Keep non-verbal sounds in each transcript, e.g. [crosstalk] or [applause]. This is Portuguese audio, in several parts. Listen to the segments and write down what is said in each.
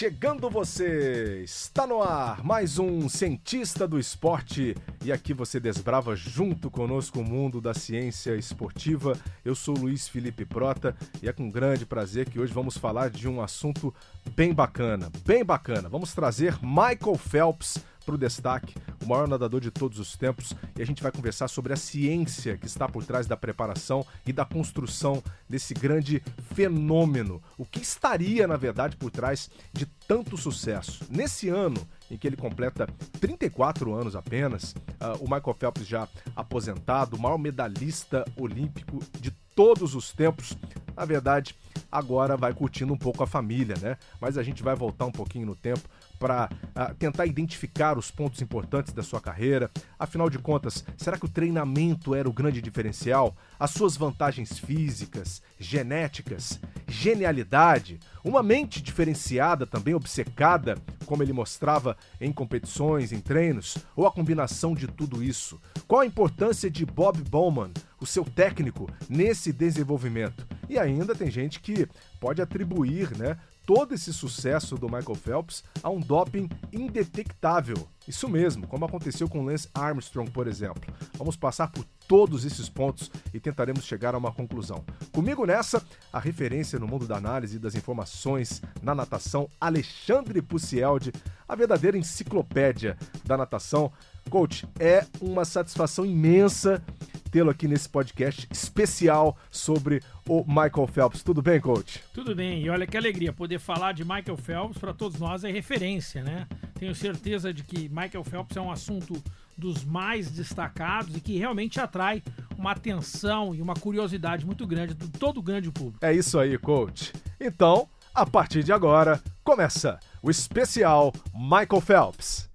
chegando você! Está no ar mais um Cientista do Esporte e aqui você desbrava junto conosco o mundo da ciência esportiva. Eu sou Luiz Felipe Prota e é com grande prazer que hoje vamos falar de um assunto bem bacana, bem bacana. Vamos trazer Michael Phelps para o destaque, o maior nadador de todos os tempos, e a gente vai conversar sobre a ciência que está por trás da preparação e da construção desse grande fenômeno. O que estaria, na verdade, por trás de tanto sucesso? Nesse ano em que ele completa 34 anos apenas, uh, o Michael Phelps já aposentado, o maior medalhista olímpico de todos os tempos, na verdade, agora vai curtindo um pouco a família, né? Mas a gente vai voltar um pouquinho no tempo para uh, ah, tentar identificar os pontos importantes da sua carreira. Afinal de contas, será que o treinamento era o grande diferencial? As suas vantagens físicas, genéticas, genialidade, uma mente diferenciada, também obcecada, como ele mostrava em competições, em treinos, ou a combinação de tudo isso? Qual a importância de Bob Bowman, o seu técnico, nesse desenvolvimento? E ainda tem gente que pode atribuir, né, todo esse sucesso do Michael Phelps a um doping indetectável. Isso mesmo, como aconteceu com Lance Armstrong, por exemplo. Vamos passar por todos esses pontos e tentaremos chegar a uma conclusão. Comigo nessa, a referência no mundo da análise e das informações na natação, Alexandre Pucieldi, a verdadeira enciclopédia da natação. Coach, é uma satisfação imensa tê-lo aqui nesse podcast especial sobre o Michael Phelps. Tudo bem, coach? Tudo bem. E olha que alegria poder falar de Michael Phelps para todos nós é referência, né? Tenho certeza de que Michael Phelps é um assunto dos mais destacados e que realmente atrai uma atenção e uma curiosidade muito grande de todo o grande público. É isso aí, coach. Então, a partir de agora, começa o especial Michael Phelps.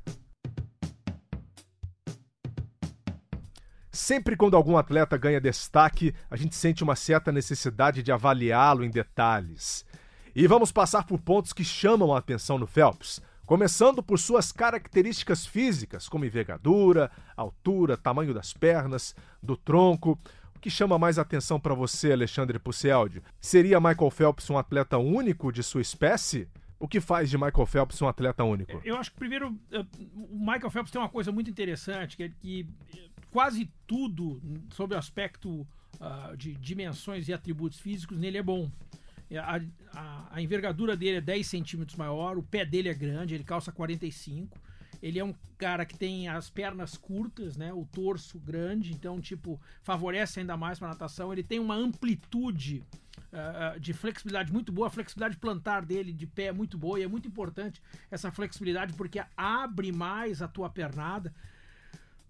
Sempre quando algum atleta ganha destaque, a gente sente uma certa necessidade de avaliá-lo em detalhes. E vamos passar por pontos que chamam a atenção no Phelps, começando por suas características físicas, como envergadura, altura, tamanho das pernas, do tronco. O que chama mais atenção para você, Alexandre Pucialdi? Seria Michael Phelps um atleta único de sua espécie? O que faz de Michael Phelps um atleta único? Eu acho que primeiro o Michael Phelps tem uma coisa muito interessante, que é que quase tudo sobre o aspecto uh, de dimensões e atributos físicos nele é bom. A, a, a, envergadura dele é 10 centímetros maior, o pé dele é grande, ele calça 45. Ele é um cara que tem as pernas curtas, né? O torso grande, então, tipo, favorece ainda mais para natação. Ele tem uma amplitude uh, de flexibilidade muito boa, a flexibilidade plantar dele de pé é muito boa e é muito importante essa flexibilidade porque abre mais a tua pernada.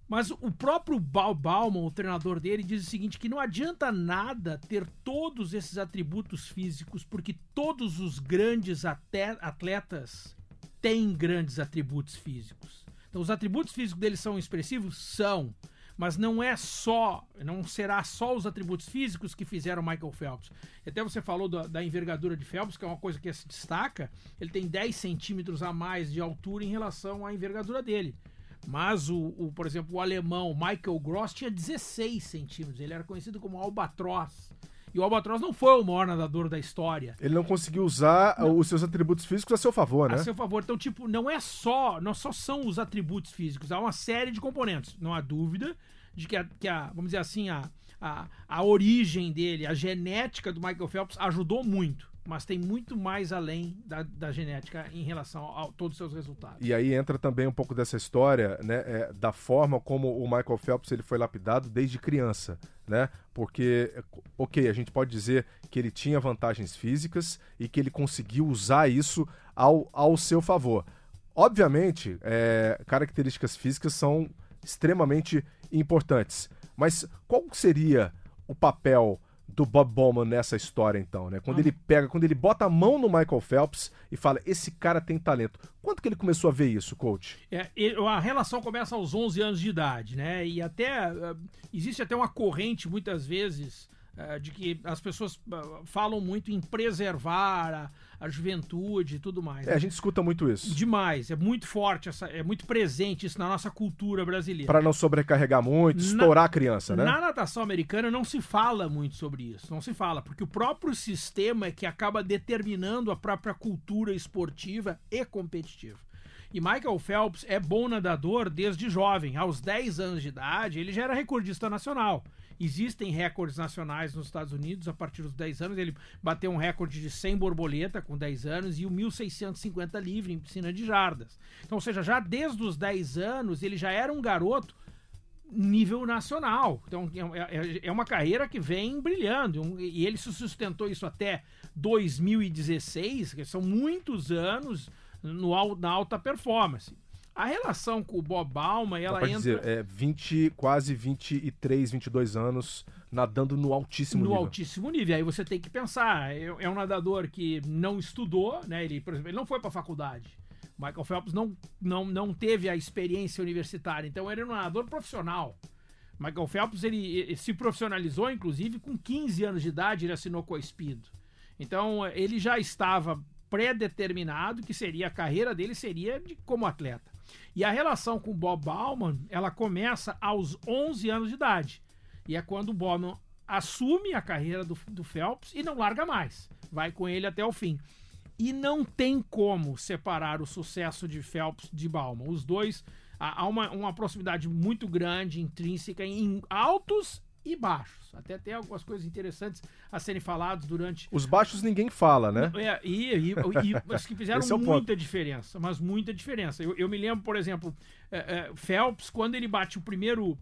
Mas o próprio Bal Bauman, o treinador dele, diz o seguinte: que não adianta nada ter todos esses atributos físicos, porque todos os grandes atletas têm grandes atributos físicos. Então, os atributos físicos deles são expressivos? São. Mas não é só, não será só os atributos físicos que fizeram Michael Phelps. Até você falou da, da envergadura de Phelps, que é uma coisa que se destaca. Ele tem 10 centímetros a mais de altura em relação à envergadura dele. Mas, o, o, por exemplo, o alemão Michael Gross tinha 16 centímetros. Ele era conhecido como albatroz. E o Albatroz não foi o maior nadador da história. Ele não conseguiu usar não. os seus atributos físicos a seu favor, né? A seu favor. Então, tipo, não é só, não só são os atributos físicos, há uma série de componentes. Não há dúvida de que a, que a vamos dizer assim, a, a, a origem dele, a genética do Michael Phelps ajudou muito mas tem muito mais além da, da genética em relação a, todos os seus resultados. E aí entra também um pouco dessa história, né, é, da forma como o Michael Phelps ele foi lapidado desde criança, né? Porque, ok, a gente pode dizer que ele tinha vantagens físicas e que ele conseguiu usar isso ao, ao seu favor. Obviamente, é, características físicas são extremamente importantes, mas qual seria o papel do Bob Bowman nessa história, então, né? Quando ah. ele pega, quando ele bota a mão no Michael Phelps e fala, esse cara tem talento. Quando que ele começou a ver isso, coach? É, a relação começa aos 11 anos de idade, né? E até, uh, existe até uma corrente, muitas vezes, uh, de que as pessoas uh, falam muito em preservar a, juventude e tudo mais. É, a gente escuta muito isso. Demais, é muito forte, essa, é muito presente isso na nossa cultura brasileira. Para não sobrecarregar muito, estourar na, a criança, né? Na natação americana não se fala muito sobre isso, não se fala, porque o próprio sistema é que acaba determinando a própria cultura esportiva e competitiva. E Michael Phelps é bom nadador desde jovem. Aos 10 anos de idade, ele já era recordista nacional. Existem recordes nacionais nos Estados Unidos a partir dos 10 anos. Ele bateu um recorde de 100 borboleta com 10 anos e o 1650 livre em piscina de jardas. Então, ou seja, já desde os 10 anos ele já era um garoto nível nacional. Então é, é, é uma carreira que vem brilhando e ele se sustentou isso até 2016, que são muitos anos no, na alta performance. A relação com o Bob Bauman, ela entra. Dizer, é 20, quase 23, 22 anos nadando no altíssimo no nível. No altíssimo nível. Aí você tem que pensar, é, é, um nadador que não estudou, né? Ele, por exemplo, ele não foi para a faculdade. Michael Phelps não, não, não teve a experiência universitária, então ele era um nadador profissional. Michael Phelps ele, ele se profissionalizou, inclusive, com 15 anos de idade, ele assinou com a Speed. Então ele já estava pré-determinado que seria a carreira dele seria de como atleta. E a relação com Bob Bauman, ela começa aos 11 anos de idade. E é quando o Bauman assume a carreira do, do Phelps e não larga mais. Vai com ele até o fim. E não tem como separar o sucesso de Phelps de Bauman. Os dois há uma, uma proximidade muito grande, intrínseca, em altos e baixos. Até tem algumas coisas interessantes a serem faladas durante. Os baixos ninguém fala, né? É, e, e, e mas que fizeram é muita ponto. diferença, mas muita diferença. Eu, eu me lembro, por exemplo, é, é, Phelps, quando ele bate o primeiro.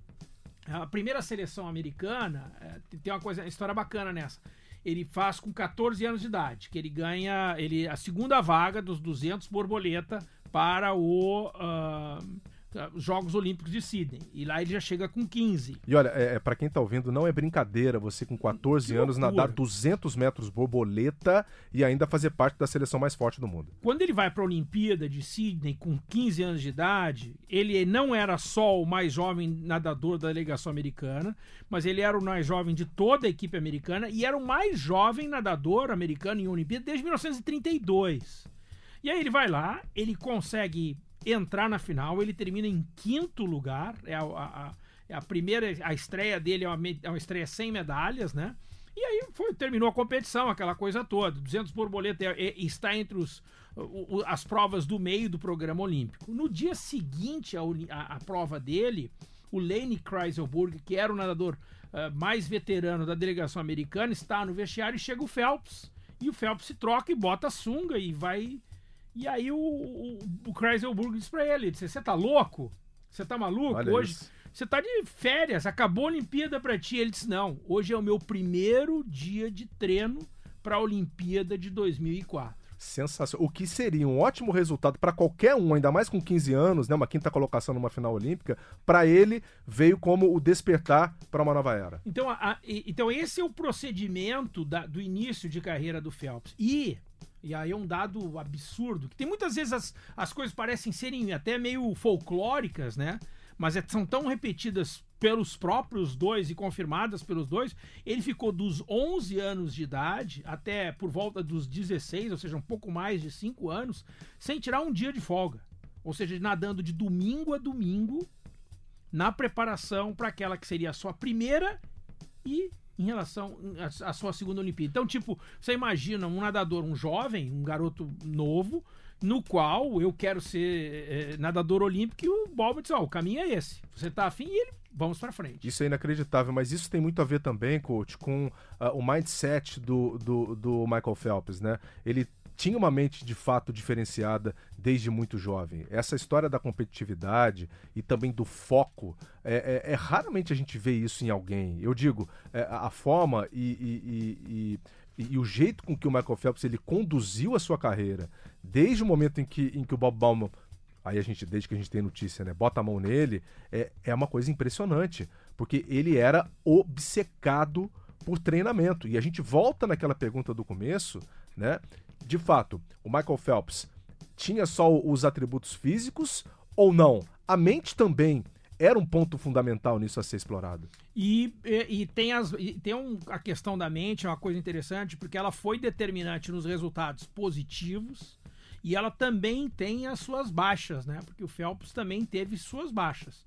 A primeira seleção americana, é, tem uma coisa, uma história bacana nessa. Ele faz com 14 anos de idade, que ele ganha ele, a segunda vaga dos 200 borboleta para o. Uh, Jogos Olímpicos de Sydney. E lá ele já chega com 15. E olha, é, é para quem tá ouvindo, não é brincadeira você com 14 anos nadar 200 metros borboleta e ainda fazer parte da seleção mais forte do mundo. Quando ele vai para a Olimpíada de Sydney com 15 anos de idade, ele não era só o mais jovem nadador da delegação americana, mas ele era o mais jovem de toda a equipe americana e era o mais jovem nadador americano em Olimpíada desde 1932. E aí ele vai lá, ele consegue entrar na final. Ele termina em quinto lugar. É a, a, é a primeira, a estreia dele é uma, é uma estreia sem medalhas, né? E aí foi, terminou a competição, aquela coisa toda. 200 borboleta é, é, está entre os, o, o, as provas do meio do programa olímpico. No dia seguinte à prova dele, o Lane Kreiselburg, que era o nadador uh, mais veterano da delegação americana, está no vestiário e chega o Phelps. E o Phelps se troca e bota a sunga e vai e aí o, o, o Kreiselburg disse pra ele: Você tá louco? Você tá maluco? Olha hoje você tá de férias, acabou a Olimpíada pra ti. Ele disse: Não, hoje é o meu primeiro dia de treino pra Olimpíada de 2004. Sensacional. O que seria um ótimo resultado para qualquer um, ainda mais com 15 anos, né, uma quinta colocação numa final olímpica, para ele veio como o despertar para uma nova era. Então, a, a, então esse é o procedimento da, do início de carreira do Phelps. E e aí é um dado absurdo. Que tem muitas vezes as, as coisas parecem serem até meio folclóricas, né? Mas é, são tão repetidas pelos próprios dois e confirmadas pelos dois. Ele ficou dos 11 anos de idade até por volta dos 16, ou seja, um pouco mais de 5 anos, sem tirar um dia de folga. Ou seja, nadando de domingo a domingo na preparação para aquela que seria a sua primeira e em relação à sua segunda Olimpíada. Então, tipo, você imagina um nadador, um jovem, um garoto novo, no qual eu quero ser é, nadador olímpico e o Bob diz, ó, oh, o caminho é esse. Você tá afim e ele, vamos para frente. Isso é inacreditável, mas isso tem muito a ver também, coach, com uh, o mindset do, do, do Michael Phelps, né? Ele tinha uma mente de fato diferenciada desde muito jovem. Essa história da competitividade e também do foco, é, é, é raramente a gente vê isso em alguém. Eu digo, é, a forma e, e, e, e, o jeito com que o Michael Phelps ele conduziu a sua carreira, desde o momento em que, em que o Bob Bauman aí a gente, desde que a gente tem notícia, né, bota a mão nele, é, é uma coisa impressionante, porque ele era obcecado por treinamento. E a gente volta naquela pergunta do começo, né? de fato, o Michael Phelps tinha só os atributos físicos ou não? A mente também era um ponto fundamental nisso a ser explorado. E, e, e tem, as, e tem um, a questão da mente, é uma coisa interessante, porque ela foi determinante nos resultados positivos e ela também tem as suas baixas, né? Porque o Phelps também teve suas baixas.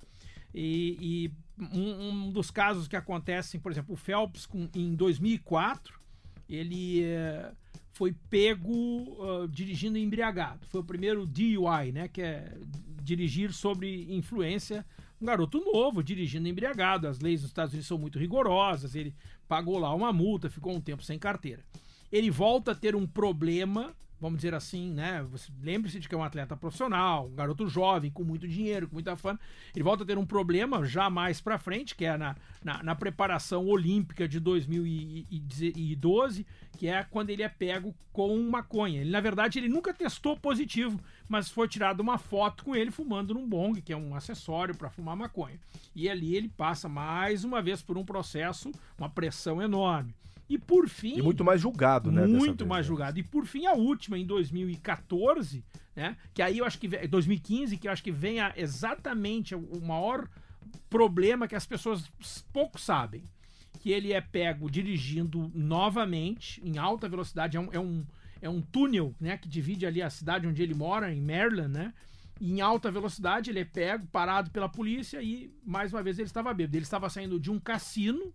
E, e um, um, dos casos que acontecem, por exemplo, o Phelps com, em 2004, ele é, foi pego uh, dirigindo embriagado. Foi o primeiro DUI, né? Que é dirigir sobre influência um garoto novo dirigindo embriagado. As leis dos Estados Unidos são muito rigorosas. Ele pagou lá uma multa, ficou um tempo sem carteira. Ele volta a ter um problema vamos dizer assim, né? Lembre-se de que é um atleta profissional, um garoto jovem, com muito dinheiro, com muita fama. Ele volta a ter um problema já mais para frente, que é na, na, na, preparação olímpica de 2012, que é quando ele é pego com maconha. Ele, na verdade, ele nunca testou positivo, mas foi tirada uma foto com ele fumando num bong, que é um acessório para fumar maconha. E ali ele passa mais uma vez por um processo, uma pressão enorme. E por fim. E muito mais julgado, né? Muito mais vez, julgado. E por fim, a última, em 2014, né? Que aí eu acho que. 2015, que eu acho que vem a, exatamente o maior problema que as pessoas pouco sabem. Que ele é pego dirigindo novamente, em alta velocidade. É um, é um, é um túnel, né? Que divide ali a cidade onde ele mora, em Maryland, né? em alta velocidade, ele é pego, parado pela polícia e, mais uma vez, ele estava bêbado. Ele estava saindo de um cassino,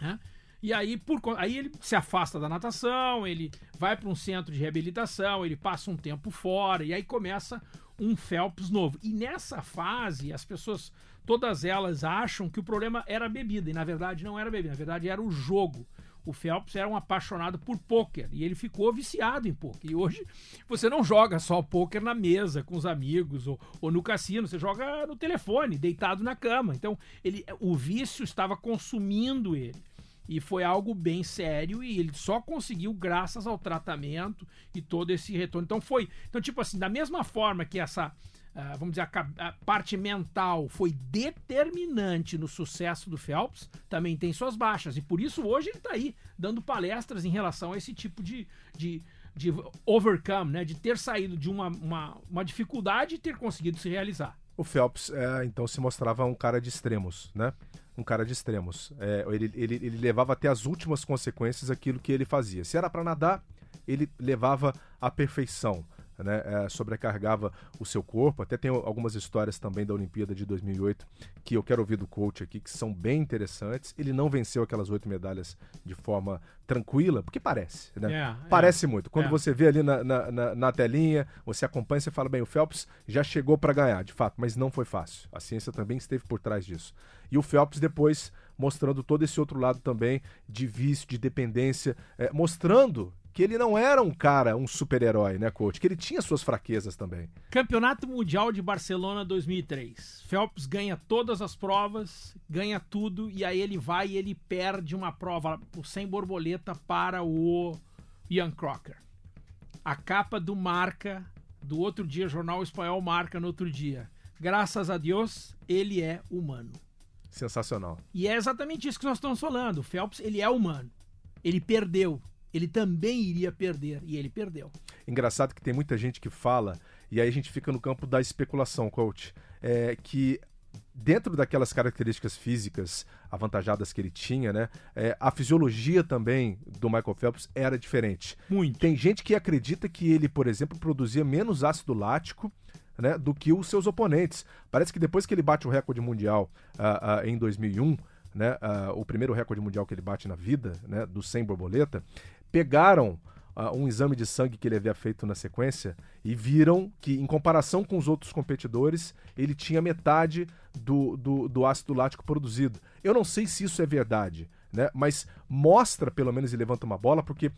né? E aí, por, aí ele se afasta da natação, ele vai para um centro de reabilitação, ele passa um tempo fora, e aí começa um Phelps novo. E nessa fase, as pessoas, todas elas acham que o problema era a bebida, e na verdade não era a bebida, na verdade era o jogo. O Phelps era um apaixonado por pôquer e ele ficou viciado em pôquer. E hoje você não joga só pôquer na mesa com os amigos ou, ou, no cassino, você joga no telefone, deitado na cama. Então ele, o vício estava consumindo ele. E foi algo bem sério e ele só conseguiu graças ao tratamento e todo esse retorno. Então foi, então tipo assim, da mesma forma que essa Uh, vamos dizer, a, a, parte mental foi determinante no sucesso do Phelps, também tem suas baixas. E por isso hoje ele está aí dando palestras em relação a esse tipo de, de, de overcome, né? de ter saído de uma, uma, uma dificuldade e ter conseguido se realizar. O Phelps, é, então, se mostrava um cara de extremos, né? Um cara de extremos. É, ele, ele, ele levava até as últimas consequências aquilo que ele fazia. Se era para nadar, ele levava à perfeição né, é, sobrecarregava o seu corpo. Até tem algumas histórias também da Olimpíada de 2008 que eu quero ouvir do coach aqui, que são bem interessantes. Ele não venceu aquelas oito medalhas de forma tranquila, porque parece, né? É, parece é, muito. Quando é. você vê ali na, na, na, na, telinha, você acompanha, você fala, bem, o Phelps já chegou para ganhar, de fato, mas não foi fácil. A ciência também esteve por trás disso. E o Phelps depois mostrando todo esse outro lado também de vício, de dependência, é, mostrando que ele não era um cara, um super-herói, né, coach? Que ele tinha suas fraquezas também. Campeonato Mundial de Barcelona 2003. Phelps ganha todas as provas, ganha tudo, e aí ele vai e ele perde uma prova sem borboleta para o Ian Crocker. A capa do Marca, do outro dia, Jornal Espanhol Marca no outro dia. Graças a Deus, ele é humano. Sensacional. E é exatamente isso que nós estamos falando. O Phelps, ele é humano. Ele perdeu ele também iria perder e ele perdeu. Engraçado que tem muita gente que fala, e aí a gente fica no campo da especulação, coach, é, que dentro daquelas características físicas avantajadas que ele tinha, né, é, a fisiologia também do Michael Phelps era diferente. Muito. Tem gente que acredita que ele, por exemplo, produzia menos ácido lático né, do que os seus oponentes. Parece que depois que ele bate o recorde mundial uh, uh, em 2001, né, uh, o primeiro recorde mundial que ele bate na vida, né, do 100 borboleta, pegaram uh, um exame de sangue que ele havia feito na sequência e viram que, em comparação com os outros competidores, ele tinha metade do, do, do ácido lático produzido. Eu não sei se isso é verdade, né? mas mostra, pelo menos, e levanta uma bola, porque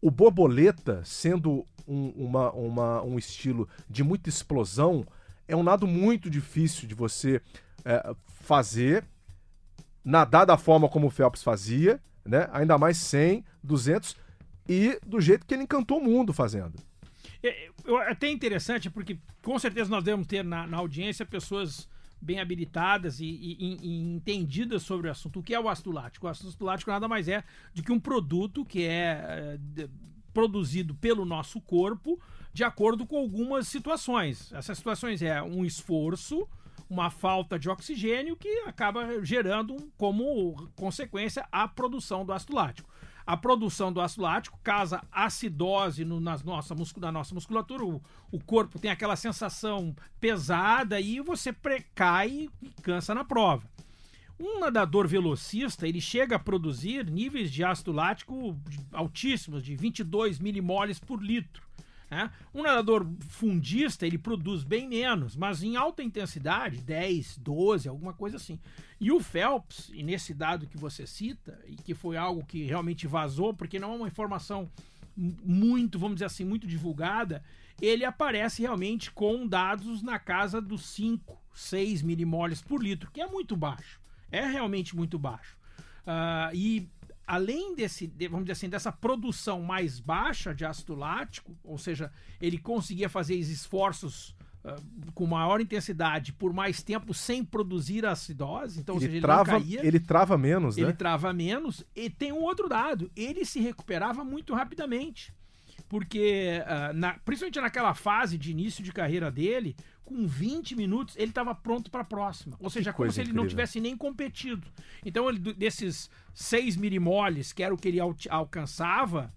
o borboleta, sendo um, uma, uma, um estilo de muita explosão, é um nado muito difícil de você é, fazer, nadar da forma como o Phelps fazia né? Ainda mais 100, 200 e do jeito que ele encantou o mundo fazendo. É, é até interessante porque com certeza nós devemos ter na, na audiência pessoas bem habilitadas e, e, e, entendidas sobre o assunto. O que é o ácido lático? O ácido lático nada mais é do que um produto que é, é produzido pelo nosso corpo de acordo com algumas situações. Essas situações é um esforço uma falta de oxigênio que acaba gerando como consequência a produção do ácido lático. A produção do ácido lático causa acidose no, nas nossa, na nossa musculatura, o, o corpo tem aquela sensação pesada e você precai e cansa na prova. Um nadador velocista, ele chega a produzir níveis de ácido lático altíssimos, de 22 milimoles por litro. Né? Um nadador fundista, ele produz bem menos, mas em alta intensidade, 10, 12, alguma coisa assim. E o Phelps, e nesse dado que você cita, e que foi algo que realmente vazou, porque não é uma informação muito, vamos dizer assim, muito divulgada, ele aparece realmente com dados na casa dos 5, 6 milimoles por litro, que é muito baixo é realmente muito baixo. Uh, e além desse, vamos dizer assim, dessa produção mais baixa de ácido lático, ou seja, ele conseguia fazer esforços uh, com maior intensidade por mais tempo sem produzir acidose, então ele, seja, ele trava, ele trava menos, ele né? Ele trava menos e tem um outro dado, ele se recuperava muito rapidamente. Porque, uh, na, principalmente naquela fase de início de carreira dele, com 20 minutos ele estava pronto para a próxima. Ou seja, como se ele incrível. não tivesse nem competido. Então, ele, desses 6 milimoles, que era o que ele al alcançava,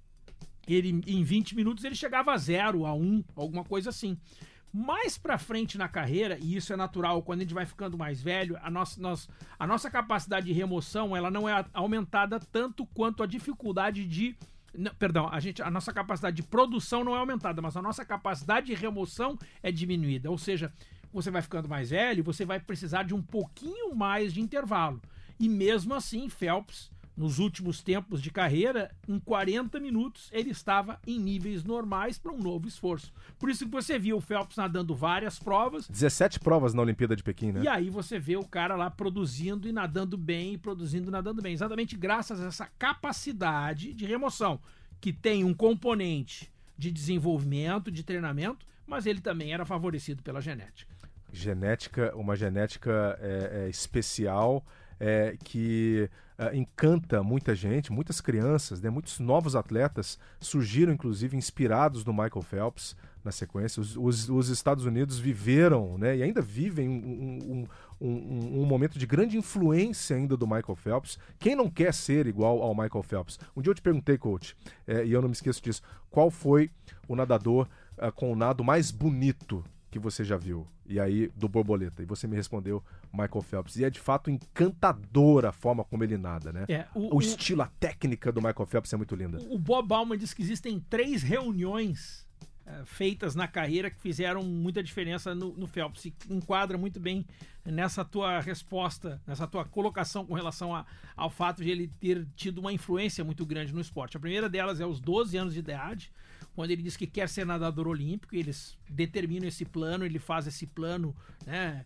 ele em 20 minutos ele chegava a 0, a 1, um, alguma coisa assim. Mais para frente na carreira, e isso é natural quando a gente vai ficando mais velho, a nossa, nós, a nossa capacidade de remoção ela não é aumentada tanto quanto a dificuldade de não, perdão, a, gente, a nossa capacidade de produção não é aumentada, mas a nossa capacidade de remoção é diminuída. Ou seja, você vai ficando mais velho, você vai precisar de um pouquinho mais de intervalo. E mesmo assim, Phelps nos últimos tempos de carreira, em 40 minutos, ele estava em níveis normais para um novo esforço. Por isso que você viu o Phelps nadando várias provas. 17 provas na Olimpíada de Pequim, né? E aí você vê o cara lá produzindo e nadando bem, produzindo e nadando bem. Exatamente graças a essa capacidade de remoção, que tem um componente de desenvolvimento, de treinamento, mas ele também era favorecido pela genética. Genética, uma genética é, é especial é, que é, encanta muita gente, muitas crianças, né, muitos novos atletas surgiram, inclusive, inspirados no Michael Phelps na sequência. Os, os, os Estados Unidos viveram né, e ainda vivem um, um, um, um, momento de grande influência ainda do Michael Phelps. Quem não quer ser igual ao Michael Phelps? Um dia eu te perguntei, coach, é, e eu não me esqueço disso, qual foi o nadador uh, com o nado mais bonito que você já viu? E aí, do borboleta. E você me respondeu Michael Phelps. E é de fato encantadora a forma como ele nada, né? É, o, o, estilo, a técnica do Michael Phelps é muito linda. O Bob Bauman diz que existem três reuniões é, feitas na carreira que fizeram muita diferença no, no Phelps. Se enquadra muito bem nessa tua resposta, nessa tua colocação com relação a, ao fato de ele ter tido uma influência muito grande no esporte. A primeira delas é aos 12 anos de idade quando ele diz que quer ser nadador olímpico, eles determinam esse plano, ele faz esse plano né,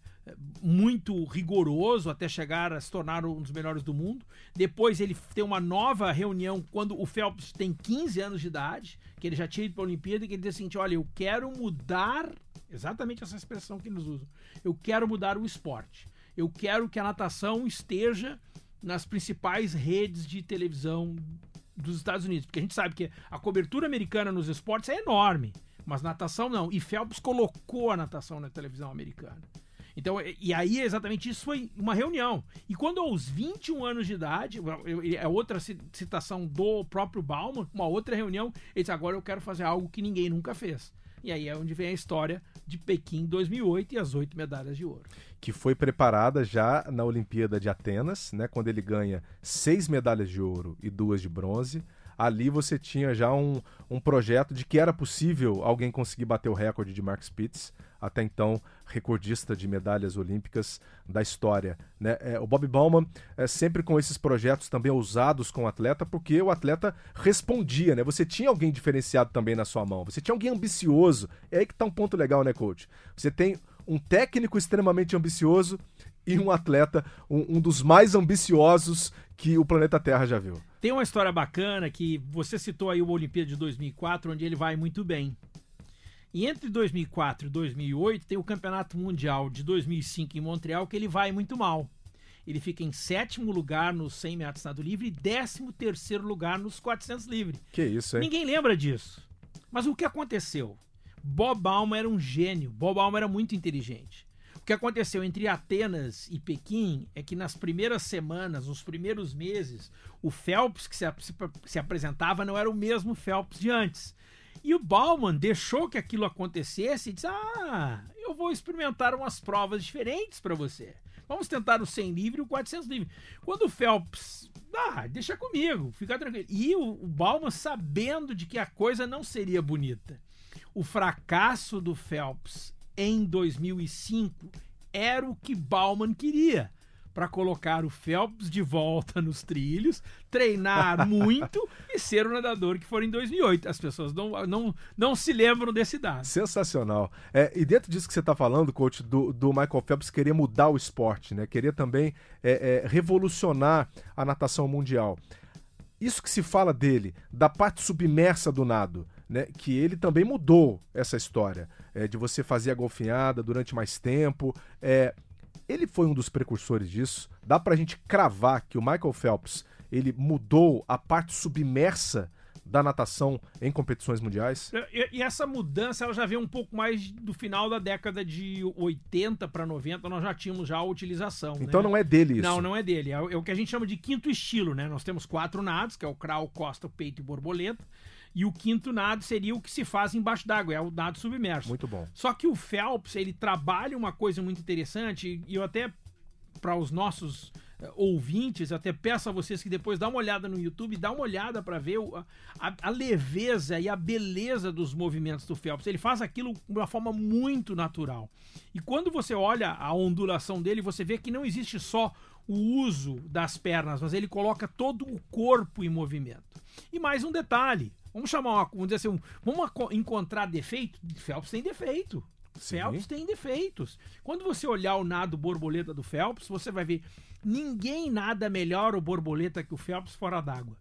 muito rigoroso até chegar a se tornar um dos melhores do mundo. Depois ele tem uma nova reunião quando o Phelps tem 15 anos de idade, que ele já tinha ido para a Olimpíada, e que ele diz assim: olha, eu quero mudar, exatamente essa expressão que eles usam, eu quero mudar o esporte. Eu quero que a natação esteja nas principais redes de televisão dos Estados Unidos, porque a gente sabe que a cobertura americana nos esportes é enorme, mas natação não. E Phelps colocou a natação na televisão americana. Então, e aí exatamente isso foi uma reunião. E quando aos 21 anos de idade, é outra citação do próprio Bauman, uma outra reunião, ele disse: agora eu quero fazer algo que ninguém nunca fez. E aí é onde vem a história de Pequim 2008 e as oito medalhas de ouro. Que foi preparada já na Olimpíada de Atenas, né, quando ele ganha seis medalhas de ouro e duas de bronze. Ali você tinha já um, um projeto de que era possível alguém conseguir bater o recorde de Mark Spitz até então recordista de medalhas olímpicas da história. Né? É, o Bob Bauman é sempre com esses projetos também ousados com o atleta, porque o atleta respondia, né? Você tinha alguém diferenciado também na sua mão, você tinha alguém ambicioso. É aí que tá um ponto legal, né, coach? Você tem um técnico extremamente ambicioso e um atleta, um, um dos mais ambiciosos que o planeta Terra já viu. Tem uma história bacana que você citou aí o Olimpíada de 2004, onde ele vai muito bem. E entre 2004 e 2008 tem o Campeonato Mundial de 2005 em Montreal que ele vai muito mal. Ele fica em sétimo lugar nos 100 metros nado livre e décimo terceiro lugar nos 400 livre. Que isso, hein? Ninguém lembra disso. Mas o que aconteceu? Bob Bauman era um gênio. Bob Bauman era muito inteligente. Que aconteceu entre Atenas e Pequim é que nas primeiras semanas, nos primeiros meses, o Phelps que se, se, se apresentava não era o mesmo Phelps de antes. E o Bauman deixou que aquilo acontecesse e disse: Ah, eu vou experimentar umas provas diferentes para você. Vamos tentar o 100 livre e o 400 livre. Quando o Phelps. Ah, deixa comigo, fica tranquilo. E o, o Bauman sabendo de que a coisa não seria bonita. O fracasso do Phelps em 2005 era o que Bauman queria para colocar o Phelps de volta nos trilhos, treinar [laughs] muito e ser o nadador que for em 2008. As pessoas não, não, não se lembram desse dado. Sensacional. É, e dentro disso que você está falando, coach, do, do Michael Phelps querer mudar o esporte, né? querer também é, é, revolucionar a natação mundial. Isso que se fala dele, da parte submersa do nado, né, que ele também mudou essa história é, de você fazer a golfinhada durante mais tempo. É, ele foi um dos precursores disso. Dá pra gente cravar que o Michael Phelps ele mudou a parte submersa da natação em competições mundiais? E, e, essa mudança ela já veio um pouco mais do final da década de 80 para 90, nós já tínhamos já a utilização. Então né? não é dele isso? Não, não é dele. É, é, o que a gente chama de quinto estilo, né? Nós temos quatro nados, que é o crawl, costa, peito e borboleta. E o quinto nado seria o que se faz embaixo d'água, é o nado submerso. Muito bom. Só que o Phelps, ele trabalha uma coisa muito interessante, e eu até, para os nossos uh, ouvintes, até peço a vocês que depois dá uma olhada no YouTube, dá uma olhada para ver a, a, a, leveza e a beleza dos movimentos do Phelps. Ele faz aquilo de uma forma muito natural. E quando você olha a ondulação dele, você vê que não existe só o uso das pernas, mas ele coloca todo o corpo em movimento. E mais um detalhe: Vamos chamar uma. Vamos dizer assim, um, vamos encontrar defeito? Phelps tem defeito. Sim. Phelps tem defeitos. Quando você olhar o nado borboleta do Phelps, você vai ver ninguém nada melhor o borboleta que o Phelps fora d'água.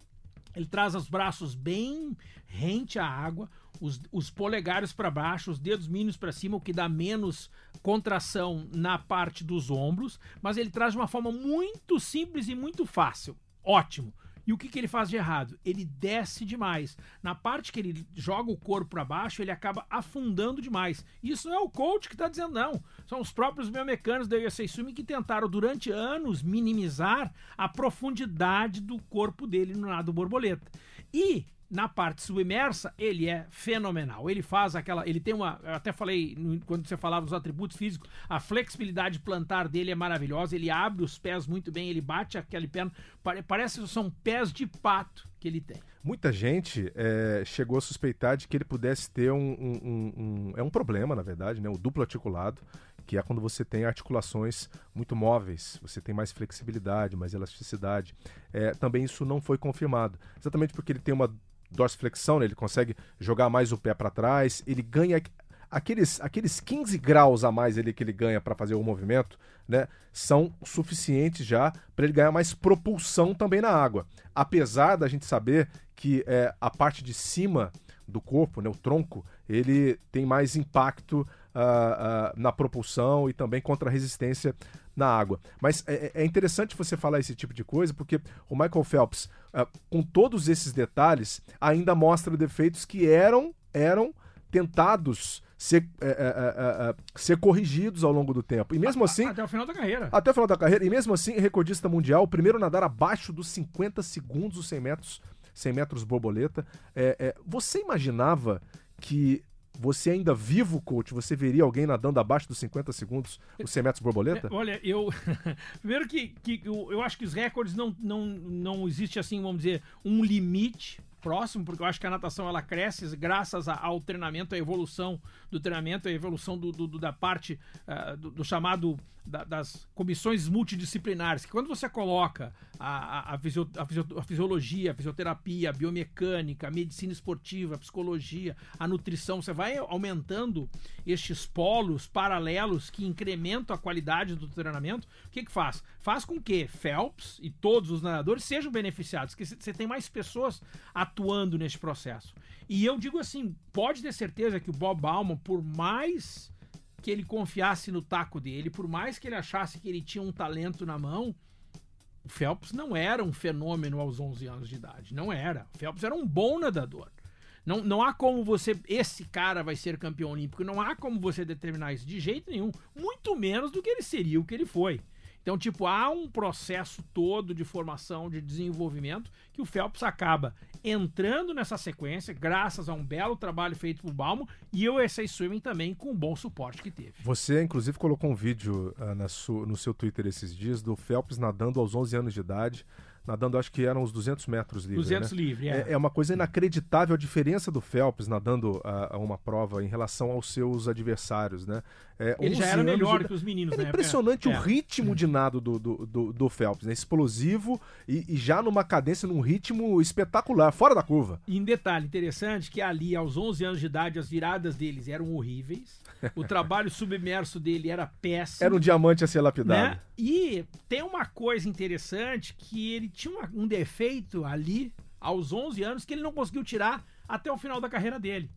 Ele traz os braços bem rente à água, os, os polegares para baixo, os dedos mínimos para cima, o que dá menos contração na parte dos ombros, mas ele traz de uma forma muito simples e muito fácil. Ótimo. E o que, que ele faz de errado? Ele desce demais. Na parte que ele joga o corpo para baixo, ele acaba afundando demais. Isso não é o coach que está dizendo, não. São os próprios biomecânicos da Swimming que tentaram, durante anos, minimizar a profundidade do corpo dele no nado borboleta. E na parte submersa, ele é fenomenal. Ele faz aquela. Ele tem uma. Eu até falei quando você falava dos atributos físicos, a flexibilidade plantar dele é maravilhosa. Ele abre os pés muito bem, ele bate aquele pé. Parece que são pés de pato que ele tem. Muita gente é, chegou a suspeitar de que ele pudesse ter um, um, um, É um problema, na verdade, né? O duplo articulado, que é quando você tem articulações muito móveis, você tem mais flexibilidade, mais elasticidade. É, também isso não foi confirmado. Exatamente porque ele tem uma dorsiflexão, né? ele consegue jogar mais o pé para trás, ele ganha aqueles, aqueles 15 graus a mais ele, que ele ganha para fazer o movimento, né, são suficientes já para ele ganhar mais propulsão também na água. Apesar da gente saber que é, a parte de cima do corpo, né, o tronco, ele tem mais impacto uh, uh, na propulsão e também contra a resistência na água. Mas é, é, interessante você falar esse tipo de coisa, porque o Michael Phelps, uh, com todos esses detalhes, ainda mostra defeitos que eram, eram tentados ser, é, é, é, ser corrigidos ao longo do tempo. E mesmo assim. Até o final da carreira. Até o final da carreira. E mesmo assim, recordista mundial, o primeiro a nadar abaixo dos 50 segundos os 100 metros, 100 metros borboleta. você imaginava que você ainda vivo, coach, você veria alguém nadando abaixo dos 50 segundos os 100 metros borboleta? É, olha, eu. [laughs] Primeiro que, que eu, eu acho que os recordes não, não, não existe assim, vamos dizer, um limite próximo, porque eu acho que a natação ela cresce graças ao treinamento, à evolução do treinamento, à evolução do, do da parte uh, do, do, chamado da, das comissões multidisciplinares, que quando você coloca a, a, a, fisio, a, fisio, a, fisiologia, a fisioterapia, a biomecânica, a medicina esportiva, a psicologia, a nutrição, você vai aumentando estes polos paralelos que incrementam a qualidade do treinamento, o que que faz? Faz com que Phelps e todos os nadadores sejam beneficiados, que você tem mais pessoas atuando neste processo. E eu digo assim, pode ter certeza que o Bob Bauman, por mais que ele confiasse no taco dele, por mais que ele achasse que ele tinha um talento na mão, o Phelps não era um fenômeno aos 11 anos de idade. Não era. O Phelps era um bom nadador. Não, não há como você. Esse cara vai ser campeão olímpico. Não há como você determinar isso de jeito nenhum. Muito menos do que ele seria o que ele foi. Então, tipo, há um processo todo de formação, de desenvolvimento, que o Phelps acaba entrando nessa sequência, graças a um belo trabalho feito por Balmo e o USA Swimming também com o bom suporte que teve. Você, inclusive, colocou um vídeo uh, no seu Twitter esses dias do Phelps nadando aos 11 anos de idade nadando, acho que eram os 200 metros livre. 200 né? livre, é. é. é. uma coisa inacreditável a diferença do Phelps nadando a, a uma prova em relação aos seus adversários, né? É, ele já era melhor de... que os meninos, Era impressionante é. o ritmo de nado do, do, do, do Phelps, né? Explosivo e, e, já numa cadência, num ritmo espetacular, fora da curva. E em detalhe interessante que ali, aos 11 anos de idade, as viradas deles eram horríveis. O trabalho [laughs] submerso dele era péssimo. Era um diamante a ser lapidado. Né? E tem uma coisa interessante que ele tinha um defeito ali, aos 11 anos, que ele não conseguiu tirar até o final da carreira dele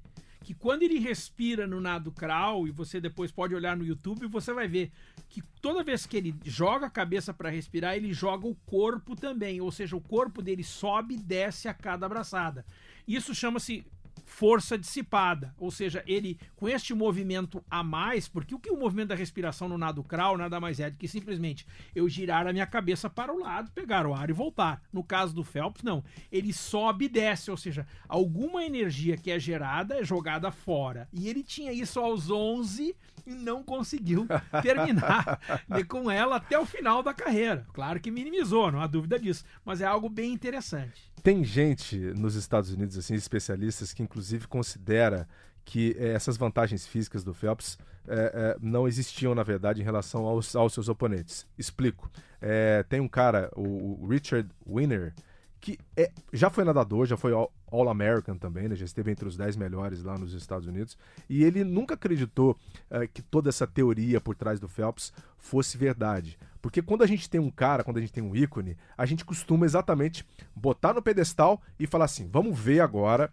que quando ele respira no nado crawl, e você depois pode olhar no YouTube, você vai ver que toda vez que ele joga a cabeça para respirar, ele joga o corpo também, ou seja, o corpo dele sobe e desce a cada abraçada. Isso chama-se força dissipada, ou seja, ele com este movimento a mais, porque o que o movimento da respiração no nado crawl nada mais é do que simplesmente eu girar a minha cabeça para o lado, pegar o ar e voltar. No caso do Phelps, não, ele sobe e desce, ou seja, alguma energia que é gerada é jogada fora. E ele tinha isso aos 11 e não conseguiu [laughs] terminar com ela até o final da carreira. Claro que minimizou, não há dúvida disso, mas é algo bem interessante. Tem gente nos Estados Unidos, assim, especialistas, que inclusive considera que eh, essas vantagens físicas do Phelps eh, eh, não existiam, na verdade, em relação aos, aos seus oponentes. Explico. tem um cara, o, o Richard Winner, que é, já foi nadador, já foi All-American também, né? já esteve entre os 10 melhores lá nos Estados Unidos, e ele nunca acreditou que toda essa teoria por trás do Phelps fosse verdade. Porque quando a gente tem um cara, quando a gente tem um ícone, a gente costuma exatamente botar no pedestal e falar assim: vamos ver agora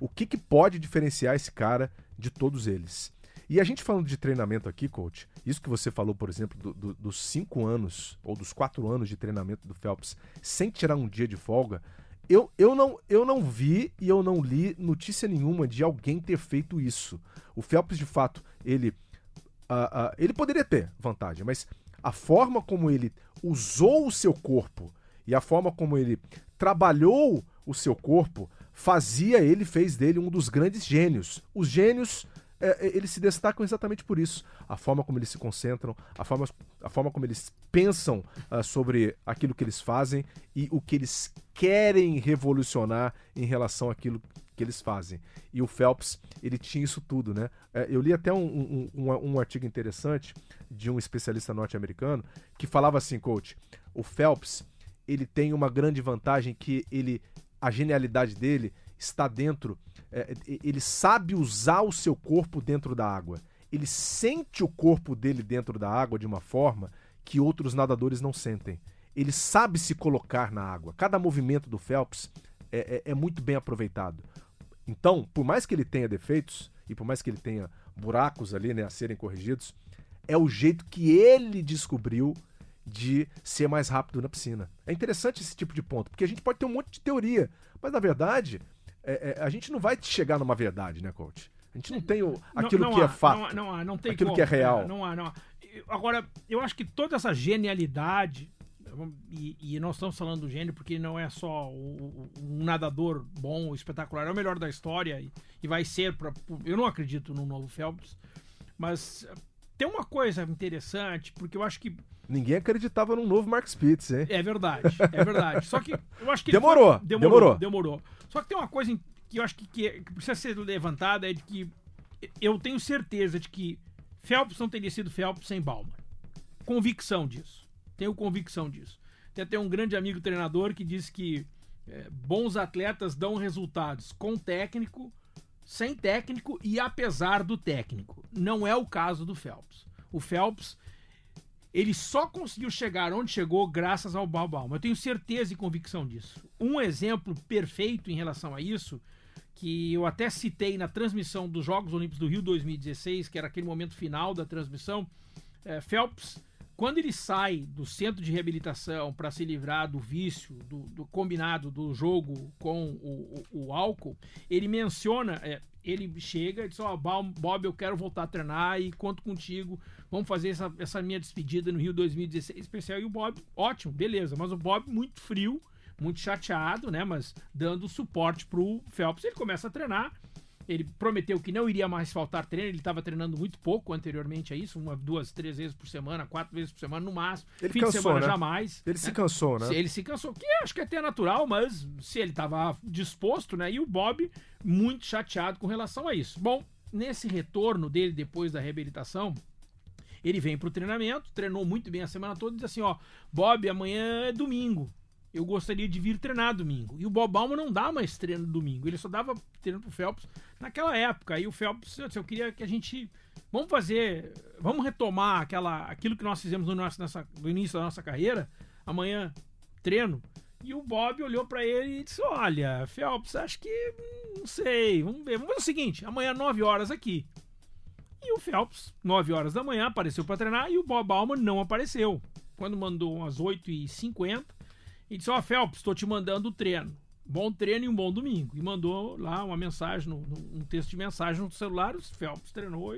o que, que pode diferenciar esse cara de todos eles. E a gente falando de treinamento aqui, coach, isso que você falou, por exemplo, do, do, dos cinco anos ou dos quatro anos de treinamento do Phelps sem tirar um dia de folga, eu, eu, não, eu não vi e eu não li notícia nenhuma de alguém ter feito isso. O Phelps, de fato, ele, uh, uh, ele poderia ter vantagem, mas a forma como ele usou o seu corpo e a forma como ele trabalhou o seu corpo fazia ele, fez dele um dos grandes gênios. Os gênios, é, é, eles se destacam exatamente por isso. A forma como eles se concentram, a forma, a forma como eles pensam uh, sobre aquilo que eles fazem e o que eles querem revolucionar em relação àquilo que eles fazem. E o Phelps, ele tinha isso tudo, né? É, eu li até um, um, um, um artigo interessante de um especialista norte-americano que falava assim, coach, o Phelps, ele tem uma grande vantagem que ele, a genialidade dele está dentro, é, ele sabe usar o seu corpo dentro da água. Ele sente o corpo dele dentro da água de uma forma que outros nadadores não sentem. Ele sabe se colocar na água. Cada movimento do Phelps é, é, é muito bem aproveitado. Então, por mais que ele tenha defeitos e por mais que ele tenha buracos ali, né, a serem corrigidos, é o jeito que ele descobriu de ser mais rápido na piscina. É interessante esse tipo de ponto, porque a gente pode ter um monte de teoria, mas na verdade é, é, a gente não vai chegar numa verdade, né, coach? A gente não tem o, aquilo não, não que é há, é fato, não, não, não tem aquilo como, que é real. Não há, não há. Agora, eu acho que toda essa genialidade e, e nós estamos falando do gênio porque não é só um, um nadador bom, espetacular, é o melhor da história e, e vai ser. Pra, eu não acredito no novo Phelps, mas tem uma coisa interessante, porque eu acho que. Ninguém acreditava no novo Mark Spitz, hein? É verdade, é verdade. [laughs] Só que eu acho que. Demorou, foi, demorou, demorou. Demorou. Só que tem uma coisa que eu acho que, que, que precisa ser levantada: é de que eu tenho certeza de que Phelps não teria sido Phelps sem Bauman. Convicção disso. Tenho convicção disso. Tem até um grande amigo treinador que diz que é, bons atletas dão resultados com técnico, sem técnico e apesar do técnico. Não é o caso do Phelps. O Phelps ele só conseguiu chegar onde chegou graças ao Balbal. Eu tenho certeza e convicção disso. Um exemplo perfeito em relação a isso, que eu até citei na transmissão dos Jogos Olímpicos do Rio 2016, que era aquele momento final da transmissão, é, Phelps quando ele sai do centro de reabilitação para se livrar do vício, do, do, combinado do jogo com o, o, o álcool, ele menciona, é, ele chega e diz: Ó, oh, Bob, eu quero voltar a treinar e conto contigo. Vamos fazer essa, essa minha despedida no Rio 2016 especial. E o Bob, ótimo, beleza. Mas o Bob, muito frio, muito chateado, né? Mas dando suporte pro Phelps. Ele começa a treinar ele prometeu que não iria mais faltar treino, ele estava treinando muito pouco anteriormente a isso, uma, duas, três vezes por semana, quatro vezes por semana no máximo. Ele Fim cansou, de semana né? jamais. Ele né? se cansou, né? Ele se cansou, que acho que é até natural, mas se ele estava disposto, né? E o Bob muito chateado com relação a isso. Bom, nesse retorno dele depois da reabilitação, ele vem para o treinamento, treinou muito bem a semana toda e diz assim: ó, Bob, amanhã é domingo eu gostaria de vir treinar domingo. E o Bob Bauman não dá mais treino domingo, ele só dava treino pro Phelps naquela época. Aí o Phelps, eu, eu queria que a gente vamos fazer, vamos retomar aquela aquilo que nós fizemos no nosso nessa, no início da nossa carreira. Amanhã treino. E o Bob olhou para ele e disse: "Olha, Phelps, acho que não sei, vamos ver. Vamos fazer o seguinte, amanhã 9 horas aqui. E o Phelps, 9 horas da manhã, apareceu para treinar e o Bob Bauman não apareceu. Quando mandou umas 8h50, e disse: Ó, oh, Phelps, estou te mandando o treino. Bom treino e um bom domingo. E mandou lá uma mensagem, um texto de mensagem no celular. O Phelps treinou.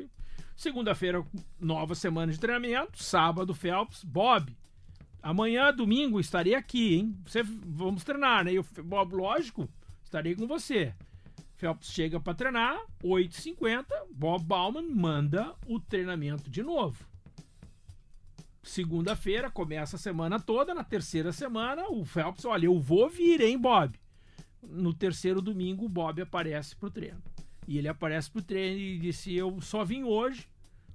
Segunda-feira, nova semana de treinamento. Sábado, Phelps. Bob, amanhã, domingo, estarei aqui, hein? Você, vamos treinar, né? O Bob, lógico, estarei com você. Phelps chega para treinar, 8h50. Bob Bauman manda o treinamento de novo. Segunda-feira, começa a semana toda. Na terceira semana, o Phelps, olha, eu vou vir, hein, Bob? No terceiro domingo, o Bob aparece pro treino. E ele aparece pro treino e disse: Eu só vim hoje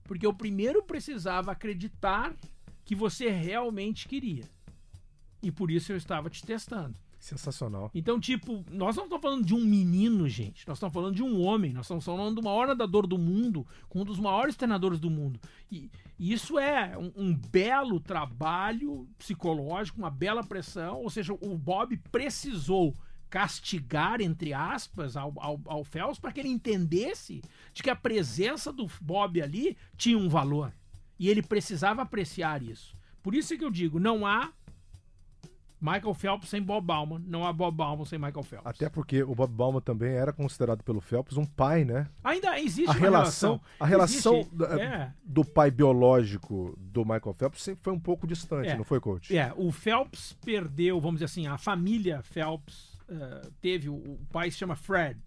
porque eu primeiro precisava acreditar que você realmente queria. E por isso eu estava te testando. Sensacional. Então, tipo, nós não estamos falando de um menino, gente. Nós estamos falando de um homem. Nós estamos falando de uma nadador do mundo, com um dos maiores treinadores do mundo. E, e isso é um, um, belo trabalho psicológico, uma bela pressão. Ou seja, o Bob precisou castigar, entre aspas, ao, ao, ao Phelps para que ele entendesse de que a presença do Bob ali tinha um valor. E ele precisava apreciar isso. Por isso que eu digo, não há Michael Phelps sem Bob Bauman, não há Bob Bauman sem Michael Phelps. Até porque o Bob Bauman também era considerado pelo Phelps um pai, né? Ainda existe a relação. A relação existe, do, é. do, pai biológico do Michael Phelps sempre foi um pouco distante, é. não foi, coach? É, o Phelps perdeu, vamos dizer assim, a família Phelps uh, teve, o, o, pai se chama Fred.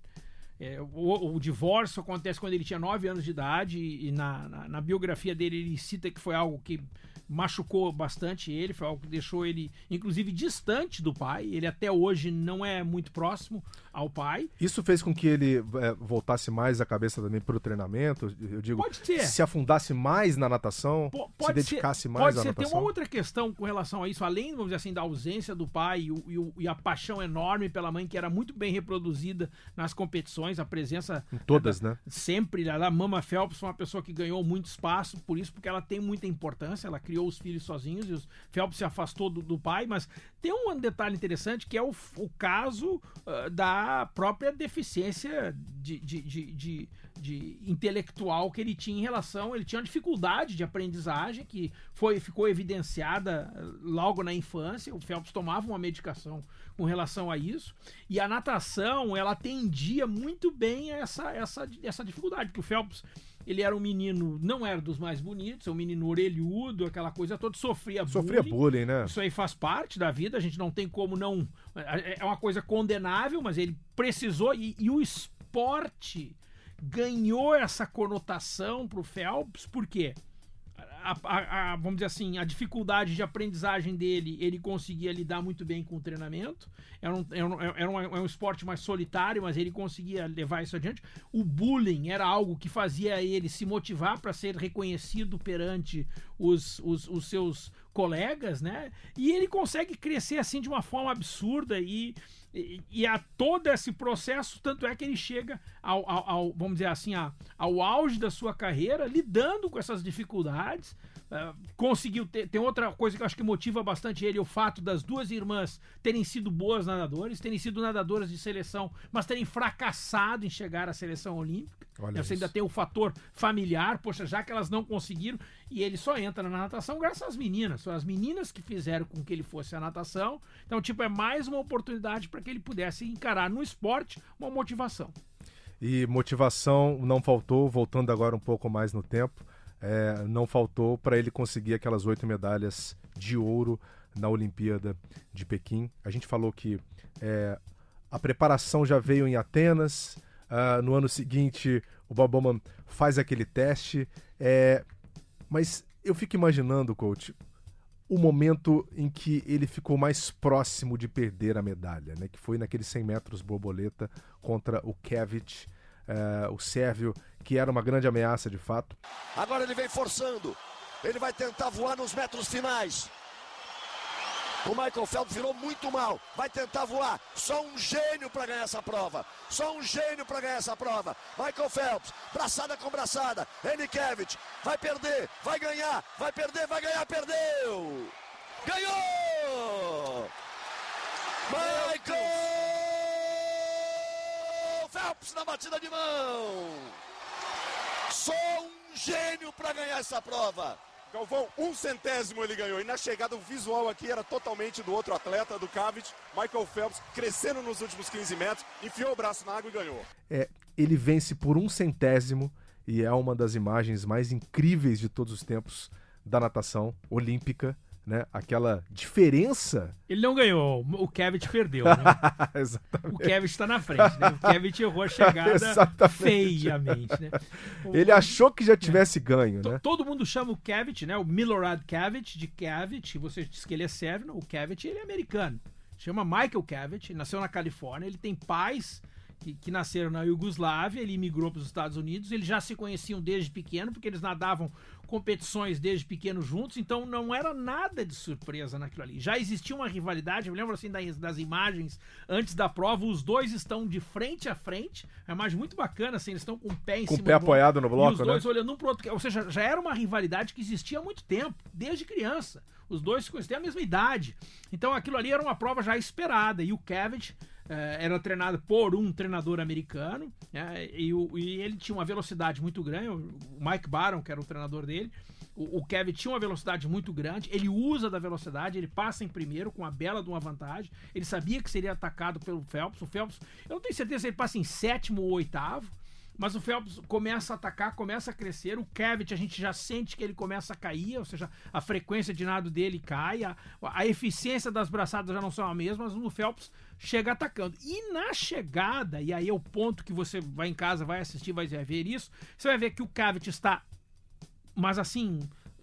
É, o, o, divórcio acontece quando ele tinha 9 anos de idade e, e na, na, na biografia dele ele cita que foi algo que machucou bastante ele, foi algo que deixou ele, inclusive, distante do pai. Ele até hoje não é muito próximo ao pai. Isso fez com que ele é, voltasse mais a cabeça também para o treinamento? Eu digo, pode ser. se afundasse mais na natação, P se dedicasse ser, mais à ser. natação? Tem uma outra questão com relação a isso, além, vamos dizer assim, da ausência do pai e, o, e, a paixão enorme pela mãe, que era muito bem reproduzida nas competições, a presença... Em todas, da, né? Sempre. A Mama Phelps foi uma pessoa que ganhou muito espaço, por isso, porque ela tem muita importância, ela criou os filhos sozinhos e o Phelps se afastou do, do, pai, mas tem um detalhe interessante que é o, o caso uh, da própria deficiência de, de, de, de, de intelectual que ele tinha em relação, ele tinha uma dificuldade de aprendizagem que foi ficou evidenciada logo na infância. O Phelps tomava uma medicação com relação a isso e a natação ela atendia muito bem essa essa essa dificuldade, porque o Phelps ele era um menino, não era dos mais bonitos, é um menino orelhudo, aquela coisa toda, sofria bullying. Sofria bullying, né? Isso aí faz parte da vida, a gente não tem como não. É, é uma coisa condenável, mas ele precisou, e, e o esporte ganhou essa conotação pro Phelps, por quê? A, a, a, vamos dizer assim, a dificuldade de aprendizagem dele, ele conseguia lidar muito bem com o treinamento. Era um, era um, era um, era um esporte mais solitário, mas ele conseguia levar isso adiante. O bullying era algo que fazia ele se motivar para ser reconhecido perante os, os, os seus colegas, né? E ele consegue crescer assim de uma forma absurda e e, e, a todo esse processo, tanto é que ele chega ao, ao, ao vamos dizer assim, a, ao auge da sua carreira, lidando com essas dificuldades, Uh, conseguiu ter. Tem outra coisa que eu acho que motiva bastante ele: o fato das duas irmãs terem sido boas nadadores, terem sido nadadoras de seleção, mas terem fracassado em chegar à seleção olímpica. Olha Você isso. ainda tem o fator familiar, poxa, já que elas não conseguiram, e ele só entra na natação graças às meninas. São as meninas que fizeram com que ele fosse a natação. Então, tipo, é mais uma oportunidade para que ele pudesse encarar no esporte uma motivação. E motivação não faltou, voltando agora um pouco mais no tempo é, não faltou para ele conseguir aquelas oito medalhas de ouro na Olimpíada de Pequim. A gente falou que é, a preparação já veio em Atenas. Uh, no ano seguinte, o Bob faz aquele teste. É, mas eu fico imaginando, coach, o momento em que ele ficou mais próximo de perder a medalha, né? Que foi naqueles 100 metros borboleta contra o Kevich, uh, o sérvio que era uma grande ameaça de fato. Agora ele vem forçando. Ele vai tentar voar nos metros finais. O Michael Phelps virou muito mal. Vai tentar voar. Só um gênio para ganhar essa prova. Só um gênio para ganhar essa prova. Michael Phelps, braçada com braçada. Enikevich vai perder, vai ganhar, vai perder, vai ganhar, perdeu. Ganhou! Michael Phelps na batida de mão. Só um gênio para ganhar essa prova. Galvão, um centésimo ele ganhou. E na chegada, o visual aqui era totalmente do outro atleta, do Cavit, Michael Phelps, crescendo nos últimos 15 metros, enfiou o braço na água e ganhou. É, ele vence por um centésimo e é uma das imagens mais incríveis de todos os tempos da natação olímpica né? Aquela diferença. Ele não ganhou, o Kevin perdeu. Né? [laughs] Exatamente. O Kevin está na frente, né? O Kevin errou a [laughs] chegada feiamente, né? [laughs] Ele achou que já tivesse é. ganho, né? Todo mundo chama o Kevin, né? O Milorad Kevin de Kevin. Você diz que ele é sérvio, o Kevin ele é americano. Chama Michael Kevin, nasceu na Califórnia, ele tem pais que, que, nasceram na Iugoslávia, ele imigrou para os Estados Unidos, eles já se conheciam desde pequeno, porque eles nadavam competições desde pequeno juntos, então não era nada de surpresa naquilo ali. Já existia uma rivalidade, eu me lembro assim das, das imagens antes da prova, os dois estão de frente a frente, é uma imagem muito bacana, assim, eles estão com o pé em com cima o pé apoiado no bloco, e os dois né? olhando um pro outro, ou seja, já era uma rivalidade que existia há muito tempo, desde criança. Os dois se conheciam a mesma idade. Então aquilo ali era uma prova já esperada. E o Cavitt eh, era treinado por um treinador americano. Né, e, o, e, ele tinha uma velocidade muito grande. O Mike Baron, que era o treinador dele. O, o Kevin tinha uma velocidade muito grande. Ele usa da velocidade, ele passa em primeiro com a bela de uma vantagem. Ele sabia que seria atacado pelo Phelps. O Phelps, eu não tenho certeza se ele passa em sétimo ou oitavo. Mas o Phelps começa a atacar, começa a crescer. O Kevin, a gente já sente que ele começa a cair, ou seja, a frequência de nado dele cai, a, a eficiência das braçadas já não são a mesma, mas o Phelps chega atacando. E na chegada, e aí é o ponto que você vai em casa, vai assistir, vai ver isso, você vai ver que o Kevin está, mas assim,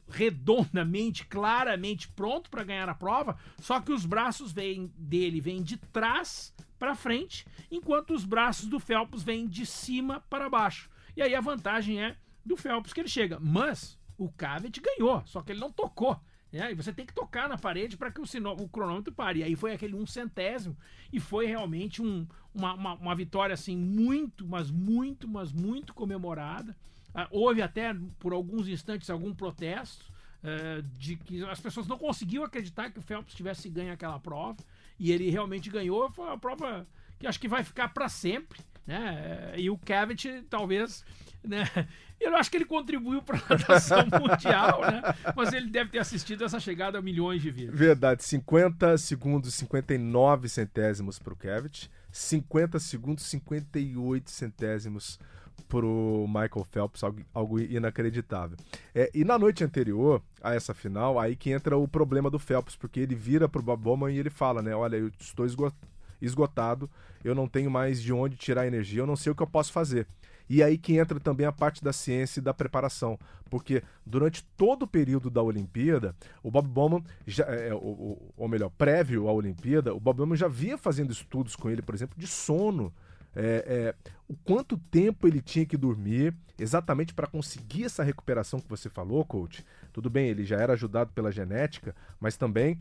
redondamente, claramente pronto para ganhar a prova, só que os braços vêm dele vêm de trás para frente, enquanto os braços do Phelps vêm de cima para baixo. E aí a vantagem é do Phelps que ele chega. Mas o Cavet ganhou, só que ele não tocou. É, e você tem que tocar na parede para que o, sino, o, cronômetro pare. E aí foi aquele um centésimo e foi realmente um, uma, uma, uma, vitória assim muito, mas muito, mas muito comemorada. Ah, houve até por alguns instantes algum protesto uh, de que as pessoas não conseguiam acreditar que o Phelps tivesse ganho aquela prova e ele realmente ganhou. Foi uma prova que acho que vai ficar para sempre. Né? E o Cavett talvez, né? Eu acho que ele contribuiu para a natação [laughs] mundial, né? Mas ele deve ter assistido essa chegada a milhões de vezes. Verdade, 50 segundos 59 centésimos para o Cavett, 50 segundos 58 centésimos pro Michael Phelps, algo, algo inacreditável. É, e na noite anterior a essa final, aí que entra o problema do Phelps, porque ele vira pro Bob Bowman e ele fala, né, olha, eu estou esgotado, eu não tenho mais de onde tirar energia, eu não sei o que eu posso fazer. E aí que entra também a parte da ciência e da preparação, porque durante todo o período da Olimpíada, o Bob Bowman, já, é, ou, ou melhor, prévio à Olimpíada, o Bob Bowman já via fazendo estudos com ele, por exemplo, de sono, é, é, o quanto tempo ele tinha que dormir exatamente para conseguir essa recuperação que você falou, coach. Tudo bem, ele já era ajudado pela genética, mas também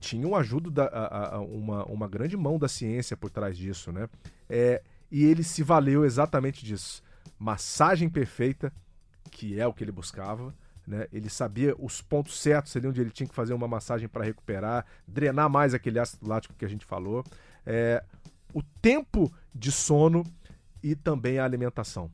tinha um ajudo da, a, a, uma, uma grande mão da ciência por trás disso, né? É, e ele se valeu exatamente disso. Massagem perfeita, que é o que ele buscava, Né? Ele sabia os pontos certos ali onde ele tinha que fazer uma massagem para recuperar, drenar mais aquele ácido lático que a gente falou. É, o tempo de sono e também a alimentação.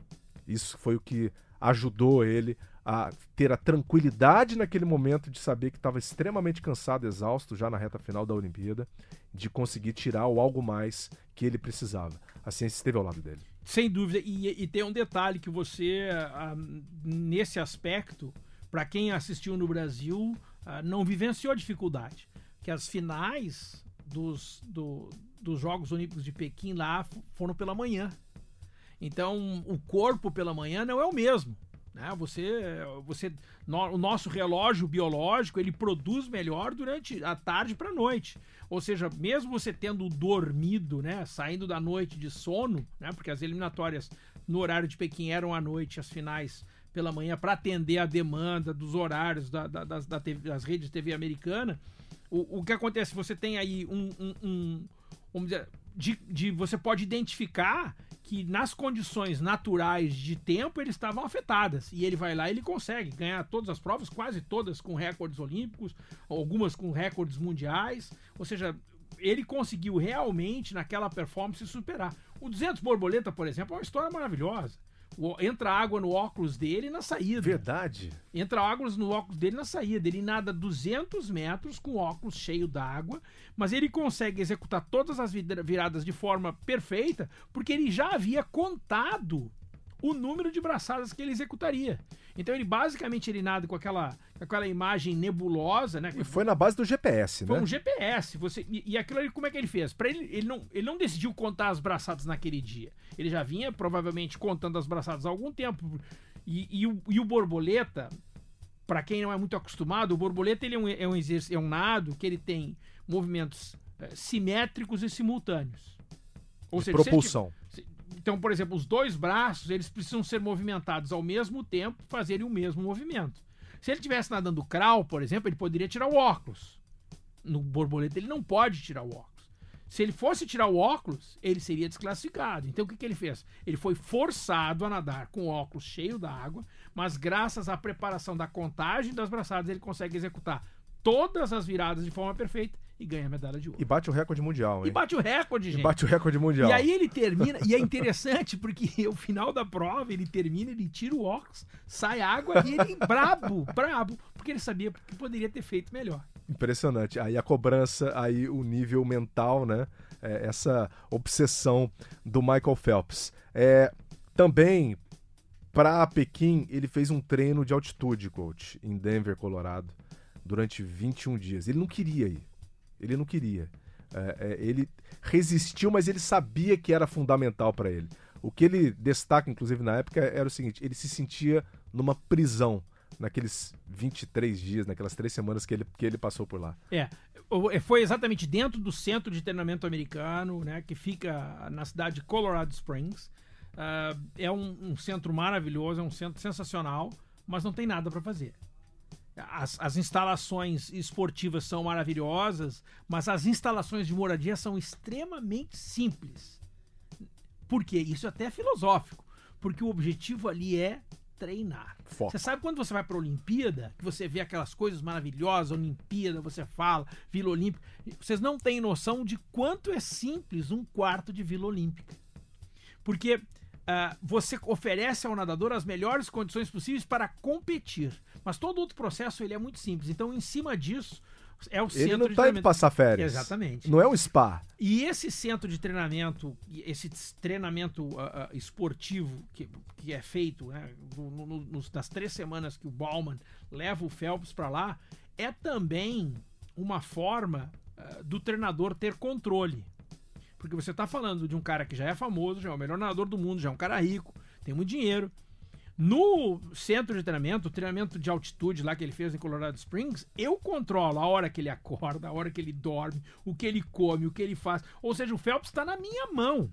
Isso foi o que ajudou ele a ter a tranquilidade naquele momento de saber que estava extremamente cansado, exausto já na reta final da Olimpíada, de conseguir tirar o algo mais que ele precisava. A ciência esteve ao lado dele. Sem dúvida. E, e tem um detalhe que você, ah, nesse aspecto, para quem assistiu no Brasil, ah, não vivenciou dificuldade. Que as finais dos, do, dos Jogos Olímpicos de Pequim lá foram pela manhã. Então, o corpo pela manhã não é o mesmo. Né? Você, você, no, o nosso relógio biológico ele produz melhor durante a tarde para a noite. Ou seja, mesmo você tendo dormido, né, saindo da noite de sono, né, porque as eliminatórias no horário de Pequim eram à noite, as finais pela manhã para atender a demanda dos horários da, da, das, da TV, das redes de TV americana. O, o que acontece? Você tem aí um, um, um dizer, de, de, você pode identificar que nas condições naturais de tempo eles estavam afetadas. E ele vai lá e ele consegue ganhar todas as provas, quase todas com recordes olímpicos, algumas com recordes mundiais. Ou seja, ele conseguiu realmente naquela performance superar. O 200 borboleta, por exemplo, é uma história maravilhosa entra água no óculos dele na saída. Verdade. Entra água no óculos dele na saída. Ele nada 200 metros com o óculos cheio d'água, mas ele consegue executar todas as viradas de forma perfeita, porque ele já havia contado o número de braçadas que ele executaria. Então ele basicamente ele nada com aquela, com aquela imagem nebulosa, né? E foi na base do GPS, foi né? Foi um GPS. Você, e, e aquilo ali, como é que ele fez? Para ele, ele não, ele não decidiu contar as braçadas naquele dia. Ele já vinha provavelmente contando as braçadas há algum tempo. E, e, o, e o borboleta, para quem não é muito acostumado, o borboleta ele é um, é um, é um nado que ele tem movimentos é, simétricos e simultâneos. Ou seja, propulsão. Então, por exemplo, os dois braços, eles precisam ser movimentados ao mesmo tempo, fazerem o mesmo movimento. Se ele estivesse nadando crawl, por exemplo, ele poderia tirar o óculos. No borboleta, ele não pode tirar o óculos. Se ele fosse tirar o óculos, ele seria desclassificado. Então o que, que ele fez? Ele foi forçado a nadar com o óculos cheio d'água, mas graças à preparação da contagem das braçadas, ele consegue executar todas as viradas de forma perfeita e ganha a medalha de ouro. E bate o recorde mundial, hein? E bate o recorde, gente. E bate o recorde mundial. E aí ele termina, e é interessante porque [laughs] o final da prova, ele termina, ele tira o óculos, sai água e ele brabo, brabo, porque ele sabia que poderia ter feito melhor. Impressionante. Aí a cobrança, aí o nível mental, né? É, essa obsessão do Michael Phelps. É, também, para Pequim, ele fez um treino de altitude, coach, em Denver, Colorado, durante 21 dias. Ele não queria ir. Ele não queria. É, é, ele resistiu, mas ele sabia que era fundamental para ele. O que ele destaca, inclusive, na época, era o seguinte: ele se sentia numa prisão naqueles 23 dias, naquelas três semanas que ele, que ele passou por lá. É, é, foi exatamente dentro do centro de treinamento americano, né, que fica na cidade de Colorado Springs. Uh, é um, um, centro maravilhoso, é um centro sensacional, mas não tem nada para fazer. As, as, instalações esportivas são maravilhosas, mas as instalações de moradia são extremamente simples. Por quê? Isso é até filosófico. Porque o objetivo ali é treinar. Foco. Você sabe quando você vai para a Olimpíada, que você vê aquelas coisas maravilhosas, Olimpíada, você fala, Vila Olímpica. Vocês não têm noção de quanto é simples um quarto de Vila Olímpica. Porque uh, você oferece ao nadador as melhores condições possíveis para competir. Mas todo outro processo ele é muito simples. Então, em cima disso, é o Ele não está indo passar férias. Exatamente. Não é um spa. E esse centro de treinamento, esse treinamento uh, uh, esportivo que, que é feito né, no, no, nas três semanas que o Bauman leva o Phelps para lá, é também uma forma do treinador ter controle. Porque você está falando de um cara que já é famoso, já é o melhor nadador do mundo, já é um cara rico, tem muito dinheiro no centro de treinamento, o treinamento de altitude lá que ele fez em Colorado Springs, eu controlo a hora que ele acorda, a hora que ele dorme, o que ele come, o que ele faz. Ou seja, o Phelps está na minha mão.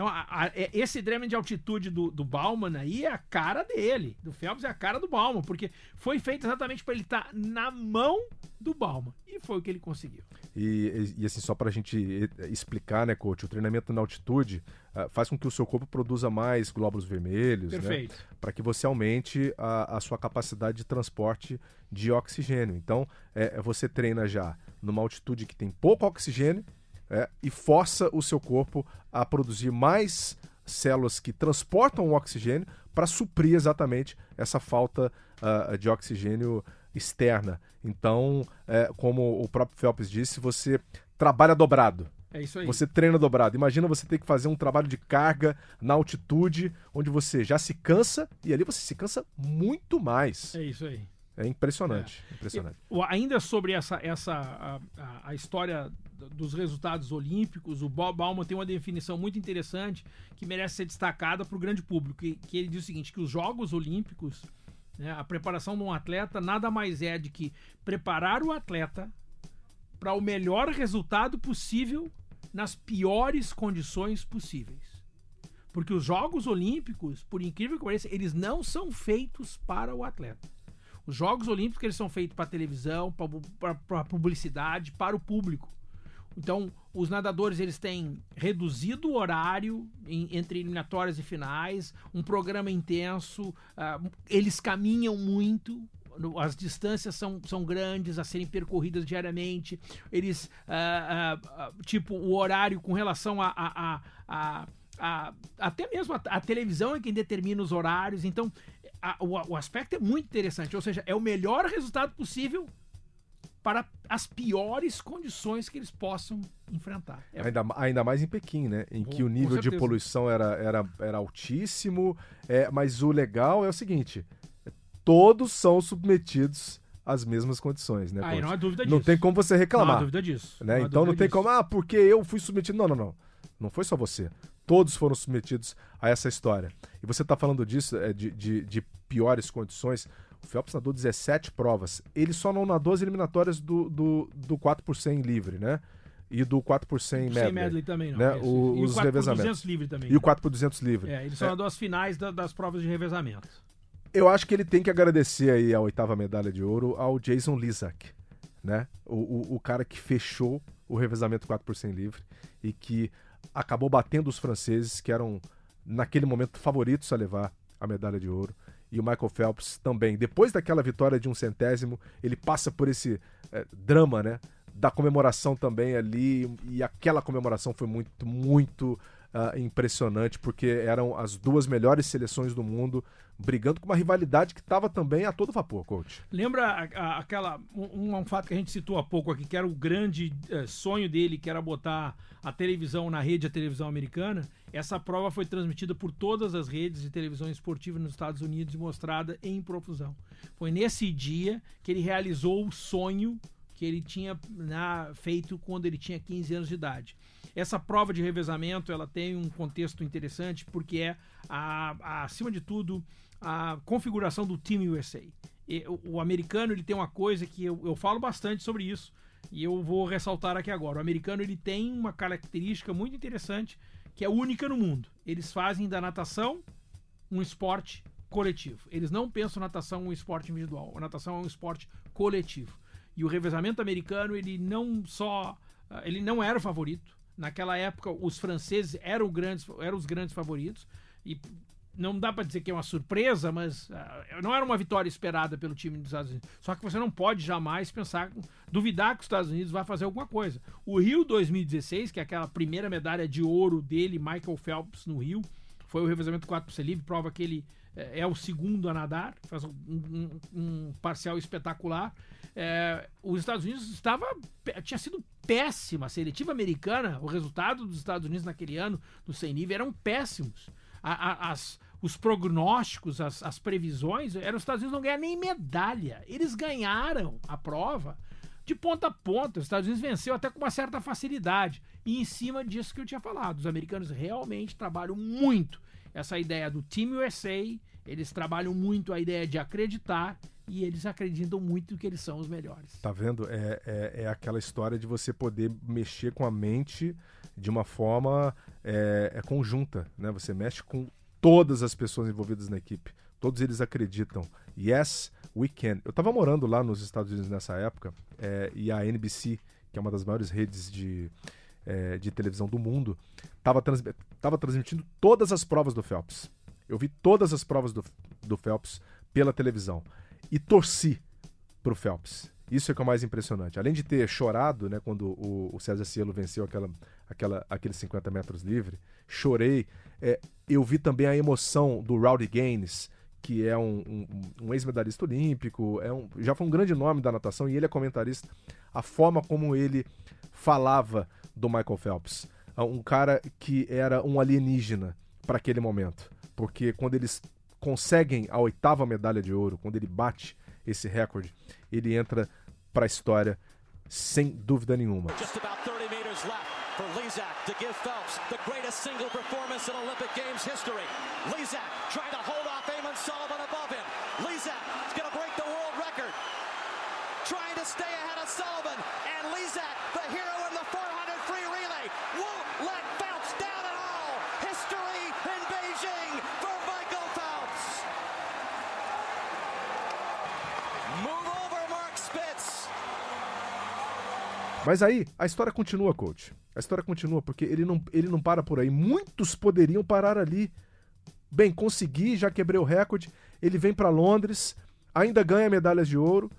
Então, a, a, é, esse drama de altitude do, do Bauman aí é a cara dele. Do Phelps é a cara do Bauman, porque foi feito exatamente para ele estar tá na mão do Bauman. E foi o que ele conseguiu. E, e, assim, só para a gente explicar, né, coach, o treinamento na altitude uh, faz com que o seu corpo produza mais glóbulos vermelhos, Perfeito. né? Para que você aumente a, a, sua capacidade de transporte de oxigênio. Então, é, você treina já numa altitude que tem pouco oxigênio é, e força o seu corpo a produzir mais células que transportam o oxigênio para suprir exatamente essa falta uh, de oxigênio externa. Então, é, como o próprio Phelps disse, você trabalha dobrado. É isso aí. Você treina dobrado. Imagina você ter que fazer um trabalho de carga na altitude, onde você já se cansa e ali você se cansa muito mais. É isso aí. É impressionante. É. impressionante. E, ainda sobre essa, essa a, a, a, história dos resultados olímpicos, o Bob Bauman tem uma definição muito interessante que merece ser destacada para o grande público, que, que, ele diz o seguinte, que os Jogos Olímpicos, né, a preparação de um atleta nada mais é de que preparar o atleta para o melhor resultado possível nas piores condições possíveis. Porque os Jogos Olímpicos, por incrível que pareça, eles não são feitos para o atleta. Os Jogos Olímpicos eles são feitos para televisão, para publicidade, para o público. Então, os nadadores eles têm reduzido o horário em, entre eliminatórias e finais, um programa intenso, uh, eles caminham muito, as distâncias são, são grandes a serem percorridas diariamente, eles, uh, uh, tipo, o horário com relação a, a, a, a, até mesmo a, televisão é quem determina os horários, então o, o aspecto é muito interessante, ou seja, é o melhor resultado possível para as piores condições que eles possam enfrentar. É... Ainda, ainda mais em Pequim, né? Em que o nível de poluição era, era, era altíssimo. É, mas o legal é o seguinte: todos são submetidos às mesmas condições, né? Ah, não há dúvida disso. Não tem como você reclamar. Não há dúvida disso. Né? Não então não tem disso. como, ah, porque eu fui submetido. Não, não, não. Não foi só você. Todos foram submetidos a essa história. E você está falando disso, é, de, de, de piores condições. O Phelps nadou 17 provas. Ele só não nadou as eliminatórias do, do, do 4 por 100 livre, né? E do 4 por 100 medley. medley também, não. Né? O, e os o 4 revezamentos. por 200 livre também. E o 4 por 200 livre. É, ele só é. nadou as finais da, das provas de revezamento. Eu acho que ele tem que agradecer aí a oitava medalha de ouro ao Jason Lizak, né? O, o, o cara que fechou o revezamento 4 por 100 livre e que acabou batendo os franceses, que eram, naquele momento, favoritos a levar a medalha de ouro e o Michael Phelps também. Depois daquela vitória de um centésimo, ele passa por esse é, drama, né? Da comemoração também ali, e aquela comemoração foi muito, muito uh, impressionante, porque eram as duas melhores seleções do mundo brigando com uma rivalidade que estava também a todo vapor, coach. Lembra aquela um, um, fato que a gente citou há pouco aqui, que era o grande uh, sonho dele, que era botar a televisão na rede, a televisão americana? Essa prova foi transmitida por todas as redes de televisão esportiva nos Estados Unidos e mostrada em profusão. Foi nesse dia que ele realizou o sonho que ele tinha né, feito quando ele tinha 15 anos de idade. Essa prova de revezamento ela tem um contexto interessante porque é, a, a, acima de tudo, a configuração do Team USA. E, o, o, americano ele tem uma coisa que eu, eu falo bastante sobre isso e eu vou ressaltar aqui agora. O americano ele tem uma característica muito interessante que é única no mundo. Eles fazem da natação um esporte coletivo. Eles não pensam natação um esporte individual. A natação é um esporte coletivo. E o revezamento americano, ele não só. Ah, ele não era o favorito. Naquela época, os franceses eram, grandes, eram os grandes favoritos. E não dá para dizer que é uma surpresa, mas uh, não era uma vitória esperada pelo time dos Estados Unidos. Só que você não pode jamais pensar, duvidar que os Estados Unidos vai fazer alguma coisa. O Rio 2016, que é aquela primeira medalha de ouro dele, Michael Phelps, no Rio, foi o revezamento 4 por livre, prova que ele é, é o segundo a nadar, faz um, um, um parcial espetacular. É, os Estados Unidos estava tinha sido péssima a seletiva americana, o resultado dos Estados Unidos naquele ano no 100 nível eram péssimos. A, a, as, os prognósticos, as, as previsões, eram os Estados Unidos não ganhar nem medalha. Eles ganharam a prova de ponta a ponta. Os Estados Unidos venceu até com uma certa facilidade. E em cima disso que eu tinha falado, os americanos realmente trabalham muito essa ideia do Team USA, eles trabalham muito a ideia de acreditar e eles acreditam muito que eles são os melhores. Tá vendo? É, é, é aquela história de você poder mexer com a mente de uma forma é, é conjunta, né? Você mexe com todas as pessoas envolvidas na equipe. Todos eles acreditam. Yes, we can. Eu estava morando lá nos Estados Unidos nessa época é, e a NBC, que é uma das maiores redes de, é, de televisão do mundo, estava trans, transmitindo todas as provas do Phelps. Eu vi todas as provas do, do Phelps pela televisão e torci pro Phelps. Isso é que é o mais impressionante. Além de ter chorado, né, quando o, o César Cielo venceu aquela, aquela, aqueles 50 metros livre, chorei. É, eu vi também a emoção do Rowdy Gaines, que é um, um, um ex-medalhista olímpico, é um, já foi um grande nome da natação e ele é comentarista. A forma como ele falava do Michael Phelps, um cara que era um alienígena para aquele momento, porque quando eles conseguem a oitava medalha de ouro, quando ele bate esse recorde, ele entra para a história sem dúvida nenhuma. Just about 30 Mas aí, a história continua, coach. A história continua, porque ele não, ele não para por aí. Muitos poderiam parar ali. Bem, consegui, já quebrei o recorde. Ele vem para Londres, ainda ganha medalhas de ouro.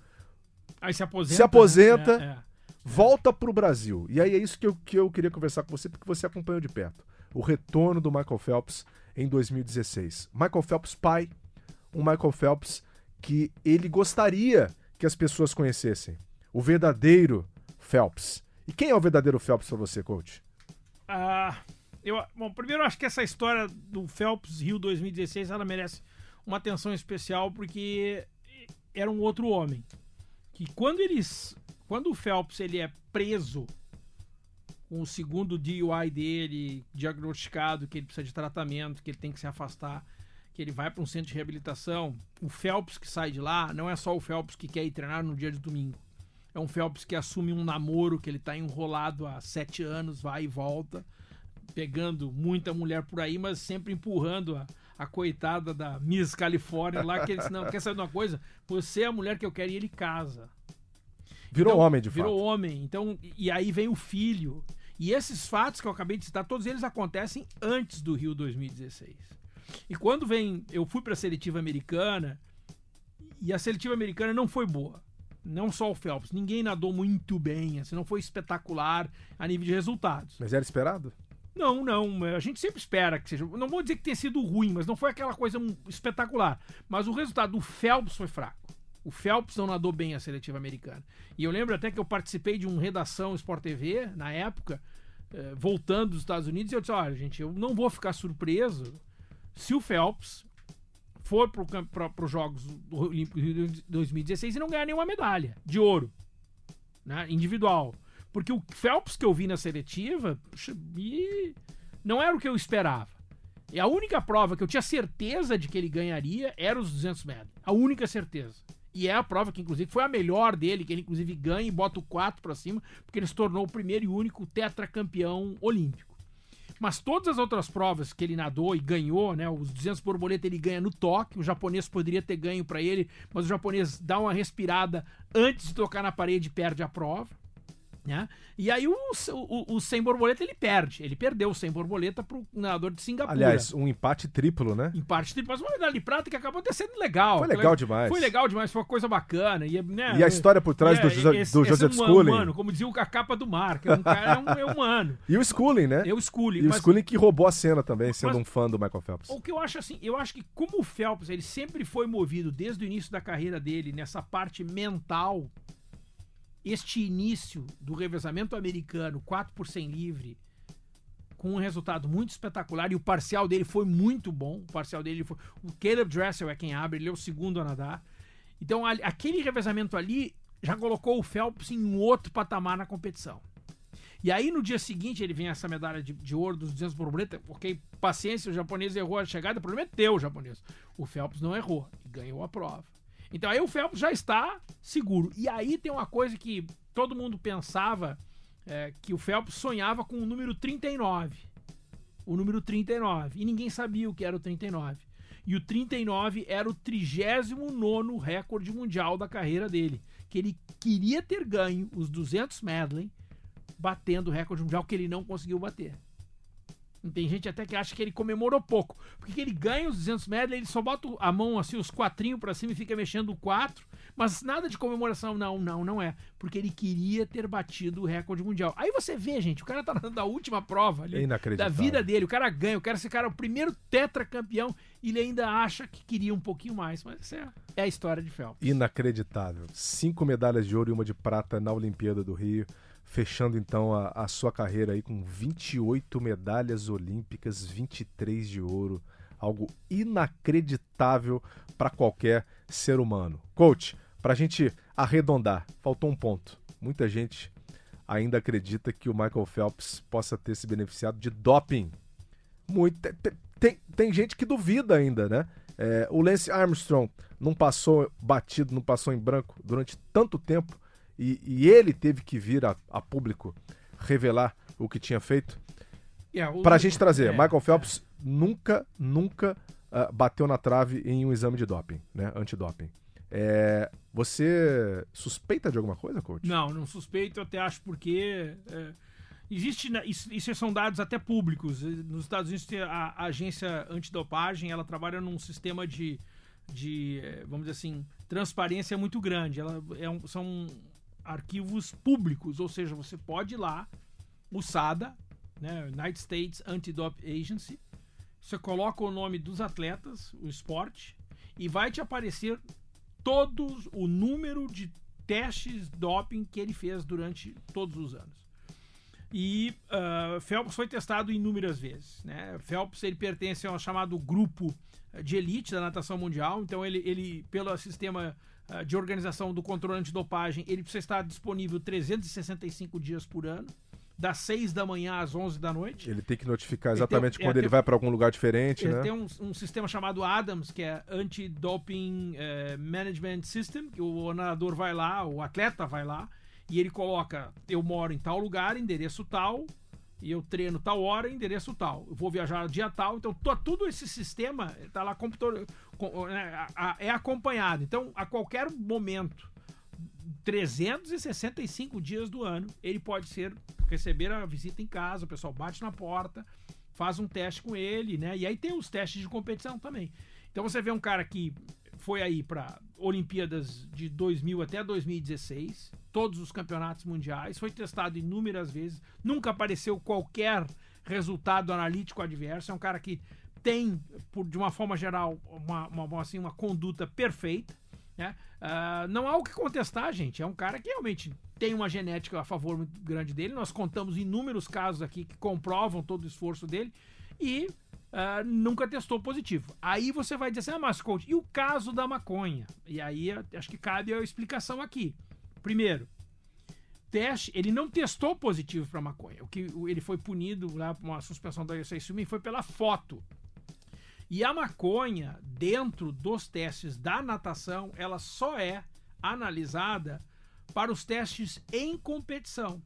Aí se aposenta. Se aposenta, né? é, é. volta pro Brasil. E aí é isso que eu, que eu queria conversar com você, porque você acompanhou de perto. O retorno do Michael Phelps em 2016. Michael Phelps pai, um Michael Phelps que ele gostaria que as pessoas conhecessem. O verdadeiro Phelps. E quem é o verdadeiro Phelps para você, coach? Ah, eu, bom, primeiro eu acho que essa história do Phelps Rio 2016 ela merece uma atenção especial porque era um outro homem que quando eles quando o Phelps ele é preso com o segundo DUI dele diagnosticado que ele precisa de tratamento que ele tem que se afastar que ele vai para um centro de reabilitação o Phelps que sai de lá não é só o Phelps que quer ir treinar no dia de domingo é um Phelps que assume um namoro que ele está enrolado há sete anos, vai e volta, pegando muita mulher por aí, mas sempre empurrando a, a coitada da Miss Califórnia lá, que ele disse, não, quer saber de uma coisa? Você é a mulher que eu quero e ele casa. Virou então, homem, de virou fato. Virou homem. Então, e aí vem o filho. E esses fatos que eu acabei de citar, todos eles acontecem antes do Rio 2016. E quando vem, eu fui para a seletiva americana e a seletiva americana não foi boa não só o Phelps, ninguém nadou muito bem, assim, não foi espetacular a nível de resultados. Mas era esperado? Não, não. A gente sempre espera que seja. Não vou dizer que tenha sido ruim, mas não foi aquela coisa espetacular. Mas o resultado do Phelps foi fraco. O Phelps não nadou bem a seletiva americana. E eu lembro até que eu participei de um redação Sport TV, na época, eh, voltando dos Estados Unidos, e eu disse: olha, gente, eu não vou ficar surpreso se o Phelps for para os Jogos Olímpicos de 2016 e não ganhar nenhuma medalha de ouro né, individual. Porque o Phelps que eu vi na seletiva puxa, não era o que eu esperava. E a única prova que eu tinha certeza de que ele ganharia era os 200 metros. A única certeza. E é a prova que, inclusive, foi a melhor dele, que ele, inclusive, ganha e bota o 4 para cima, porque ele se tornou o primeiro e único tetracampeão olímpico. Mas todas as outras provas que ele nadou e ganhou, né? Os 200 borboleta ele ganha no toque. O japonês poderia ter ganho para ele, mas o japonês dá uma respirada antes de tocar na parede e perde a prova. Né? E aí o, o, o sem borboleta ele perde. Ele perdeu o sem borboleta pro nadador de Singapura. Aliás, um empate triplo, né? Empate triplo, mas uma medalha de prata que acabou sendo legal. Foi legal demais. Foi legal demais, foi uma coisa bacana. E, né, e a história por trás do, é, esse, do Joseph esse Schooling. Humano, como dizia o capa do mar, que é um cara é, um, é humano. e o Schooling, né? E o Schooling. E mas, o Schooling que roubou a cena também, sendo mas, um fã do Michael Phelps. O que eu acho assim, eu acho que como o Phelps, ele sempre foi movido desde o início da carreira dele nessa parte mental este início do revezamento americano 4 por 100 livre com um resultado muito espetacular e o parcial dele foi muito bom. O parcial dele foi. O Caleb Dressel é quem abre, ele é o segundo a nadar. Então, aquele revezamento ali já colocou o Phelps em um outro patamar na competição. E aí, no dia seguinte, ele vem essa medalha de, de ouro dos 200 borboleta. Ok, paciência, o japonês errou a chegada, o problema é teu, japonês. O Phelps não errou e ganhou a prova. Então aí o Phelps já está seguro. E aí tem uma coisa que todo mundo pensava é, que o Phelps sonhava com o número 39. O número 39. E ninguém sabia o que era o 39. E o 39 era o 39 recorde mundial da carreira dele. Que ele queria ter ganho os 200 medley, batendo o recorde mundial que ele não conseguiu bater. Tem gente até que acha que ele comemorou pouco. Porque ele ganha os 200 medley, ele só bota a mão assim, os quatrinhos pra cima e fica mexendo o quatro. Mas nada de comemoração, não, não, não é. Porque ele queria ter batido o recorde mundial. Aí você vê, gente, o cara tá na última prova ali, é da vida dele. O cara ganha, o cara, esse cara é o primeiro tetracampeão e ele ainda acha que queria um pouquinho mais. Mas essa é, é a história de Phelps. Inacreditável. Cinco medalhas de ouro e uma de prata na Olimpíada do Rio fechando então a, a, sua carreira aí com 28 medalhas olímpicas, 23 de ouro, algo inacreditável para qualquer ser humano. Coach, para a gente arredondar, faltou um ponto. Muita gente ainda acredita que o Michael Phelps possa ter se beneficiado de doping. Muito, tem, tem gente que duvida ainda, né? É, o Lance Armstrong não passou batido, não passou em branco durante tanto tempo e, e ele teve que vir a, a, público revelar o que tinha feito. Yeah, Para a gente trazer, é, Michael Phelps é. nunca, nunca uh, bateu na trave em um exame de doping, né? Antidoping. É, você suspeita de alguma coisa, coach? Não, não suspeito, eu até acho porque. É, existe. Isso, isso, são dados até públicos. Nos Estados Unidos, a, a agência antidopagem ela trabalha num sistema de, de é, vamos dizer assim, transparência muito grande. Ela é um, são arquivos públicos, ou seja, você pode ir lá, o SADA, né, United States Anti-Doping Agency, você coloca o nome dos atletas, o esporte, e vai te aparecer todos o número de testes doping que ele fez durante todos os anos. E uh, Phelps foi testado inúmeras vezes. Né? Phelps ele pertence ao chamado grupo de elite da natação mundial, então ele, ele pelo sistema de organização do controle antidopagem, ele precisa estar disponível 365 dias por ano, das 6 da manhã às 11 da noite. Ele tem que notificar exatamente tem, quando é, ele vai para algum lugar diferente, ele né? tem um, um, sistema chamado ADAMS, que é Anti-Doping uh, Management System, que o nadador vai lá, o atleta vai lá, e ele coloca, eu moro em tal lugar, endereço tal, e eu treino tal hora, endereço tal. Eu vou viajar dia tal, então tudo esse sistema está lá computador, né, é acompanhado. Então, a qualquer momento, 365 dias do ano, ele pode ser receber a visita em casa, o pessoal bate na porta, faz um teste com ele, né? E aí tem os testes de competição também. Então você vê um cara que foi aí para Olimpíadas de 2000 até 2016, todos os campeonatos mundiais, foi testado inúmeras vezes, nunca apareceu qualquer resultado analítico adverso. É um cara que tem, por, de uma forma geral, uma, uma, assim, uma conduta perfeita. Né? Uh, não há o que contestar, gente. É um cara que realmente tem uma genética a favor muito grande dele. Nós contamos inúmeros casos aqui que comprovam todo o esforço dele e uh, nunca testou positivo. Aí você vai dizer assim, ah, mas coach, e o caso da maconha? E aí acho que cabe a explicação aqui. Primeiro, teste, ele não testou positivo para maconha. O que ele foi punido lá por uma suspensão da Swimming foi pela foto. E a maconha, dentro dos testes da natação, ela só é analisada para os testes em competição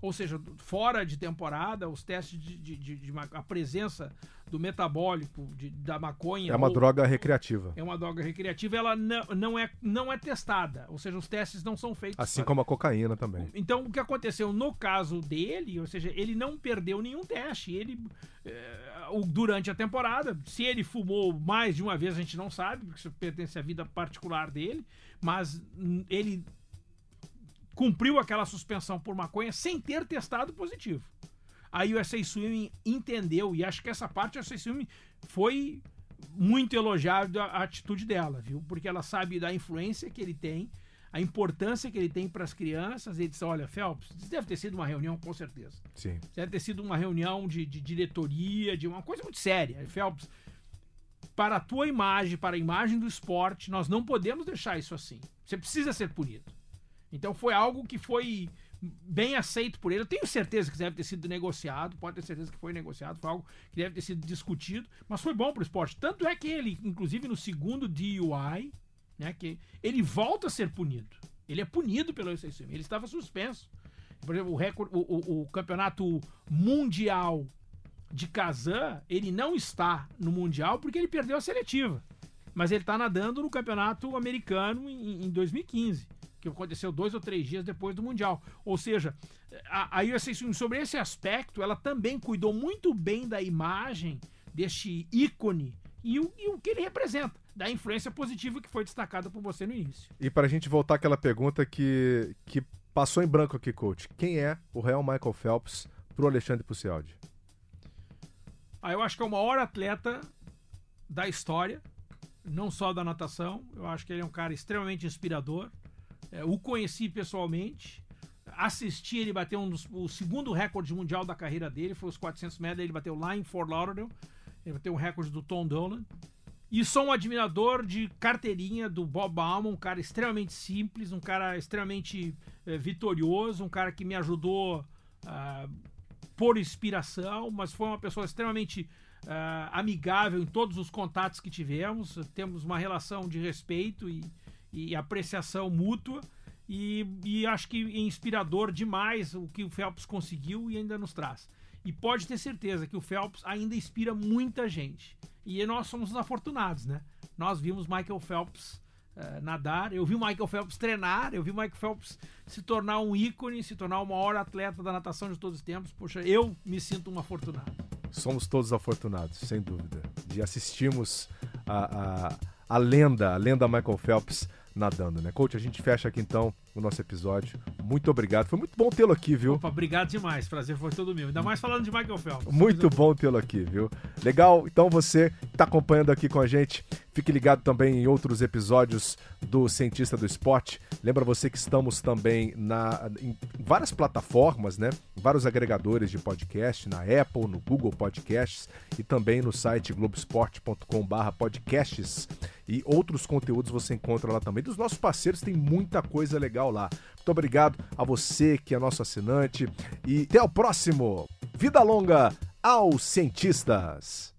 ou seja, fora de temporada, os testes de, de, de, de a presença do metabólico da maconha. É uma droga recreativa. É uma droga recreativa, ela não, não, é, não é testada, ou seja, os testes não são feitos. Assim para... como a cocaína também. Então, o que aconteceu no caso dele, ou seja, ele não perdeu nenhum teste. Ele, é, durante a temporada, se ele fumou mais de uma vez, a gente não sabe, porque isso pertence à vida particular dele, mas ele cumpriu aquela suspensão por maconha sem ter testado positivo. Aí o SA Swimming entendeu, e acho que essa parte o SA Swimming foi muito elogiado a atitude dela, viu? Porque ela sabe da influência que ele tem, a importância que ele tem para as crianças. Ele disse: Olha, Phelps, isso deve ter sido uma reunião, com certeza. Sim. Deve ter sido uma reunião de, de diretoria, de uma coisa muito séria. Phelps, para a tua imagem, para a imagem do esporte, nós não podemos deixar isso assim. Você precisa ser punido. Então foi algo que foi bem aceito por ele. Eu tenho certeza que deve ter sido negociado, pode ter certeza que foi negociado, foi algo que deve ter sido discutido, mas foi bom para o esporte. Tanto é que ele, inclusive no segundo DUI, né, que ele volta a ser punido. Ele é punido pelo SCM, ele estava suspenso. Por exemplo, o, recorde, o, o, o campeonato mundial de Kazan, ele não está no mundial porque ele perdeu a seletiva. Mas ele está nadando no campeonato americano em, em 2015 que aconteceu dois ou três dias depois do Mundial. Ou seja, a, a USA sobre esse aspecto, ela também cuidou muito bem da imagem deste ícone e o, e o que ele representa, da influência positiva que foi destacada por você no início. E para a gente voltar àquela pergunta que, que passou em branco aqui, coach, quem é o real Michael Phelps para o Alexandre Pucialdi? Ah, eu acho que é o maior atleta da história, não só da natação. Eu acho que ele é um cara extremamente inspirador. É, o conheci pessoalmente, assisti ele bater um dos, o segundo recorde mundial da carreira dele, foi os 400 metros, ele bateu lá em Fort Lauderdale, ele bateu o recorde do Tom Dolan. E sou um admirador de carteirinha do Bob Bauman, um cara extremamente simples, um cara extremamente é, vitorioso, um cara que me ajudou uh, por inspiração, mas foi uma pessoa extremamente uh, amigável em todos os contatos que tivemos. Temos uma relação de respeito e, e apreciação mútua. E, e, acho que é inspirador demais o que o Phelps conseguiu e ainda nos traz. E pode ter certeza que o Phelps ainda inspira muita gente. E nós somos os afortunados, né? Nós vimos Michael Phelps uh, nadar, eu vi o Michael Phelps treinar, eu vi o Michael Phelps se tornar um ícone, se tornar o maior atleta da natação de todos os tempos. Poxa, eu me sinto um afortunado. Somos todos afortunados, sem dúvida, de assistirmos a, a, a lenda, a lenda Michael Phelps nadando, né? Coach, a gente fecha aqui então o nosso episódio. Muito obrigado. Foi muito bom tê-lo aqui, viu? Opa, obrigado demais. Prazer foi todo meu. Ainda mais falando de Michael Phelps. Muito bom tê-lo aqui, viu? Legal. Então você que está acompanhando aqui com a gente, fique ligado também em outros episódios do Cientista do Esporte. Lembra você que estamos também na, em várias plataformas, né? Vários agregadores de podcast, na Apple, no Google Podcasts e também no site globesport.com/podcasts e outros conteúdos você encontra lá também. Dos nossos parceiros tem muita coisa legal lá. Muito obrigado a você que é nosso assinante e até o próximo. Vida longa aos cientistas.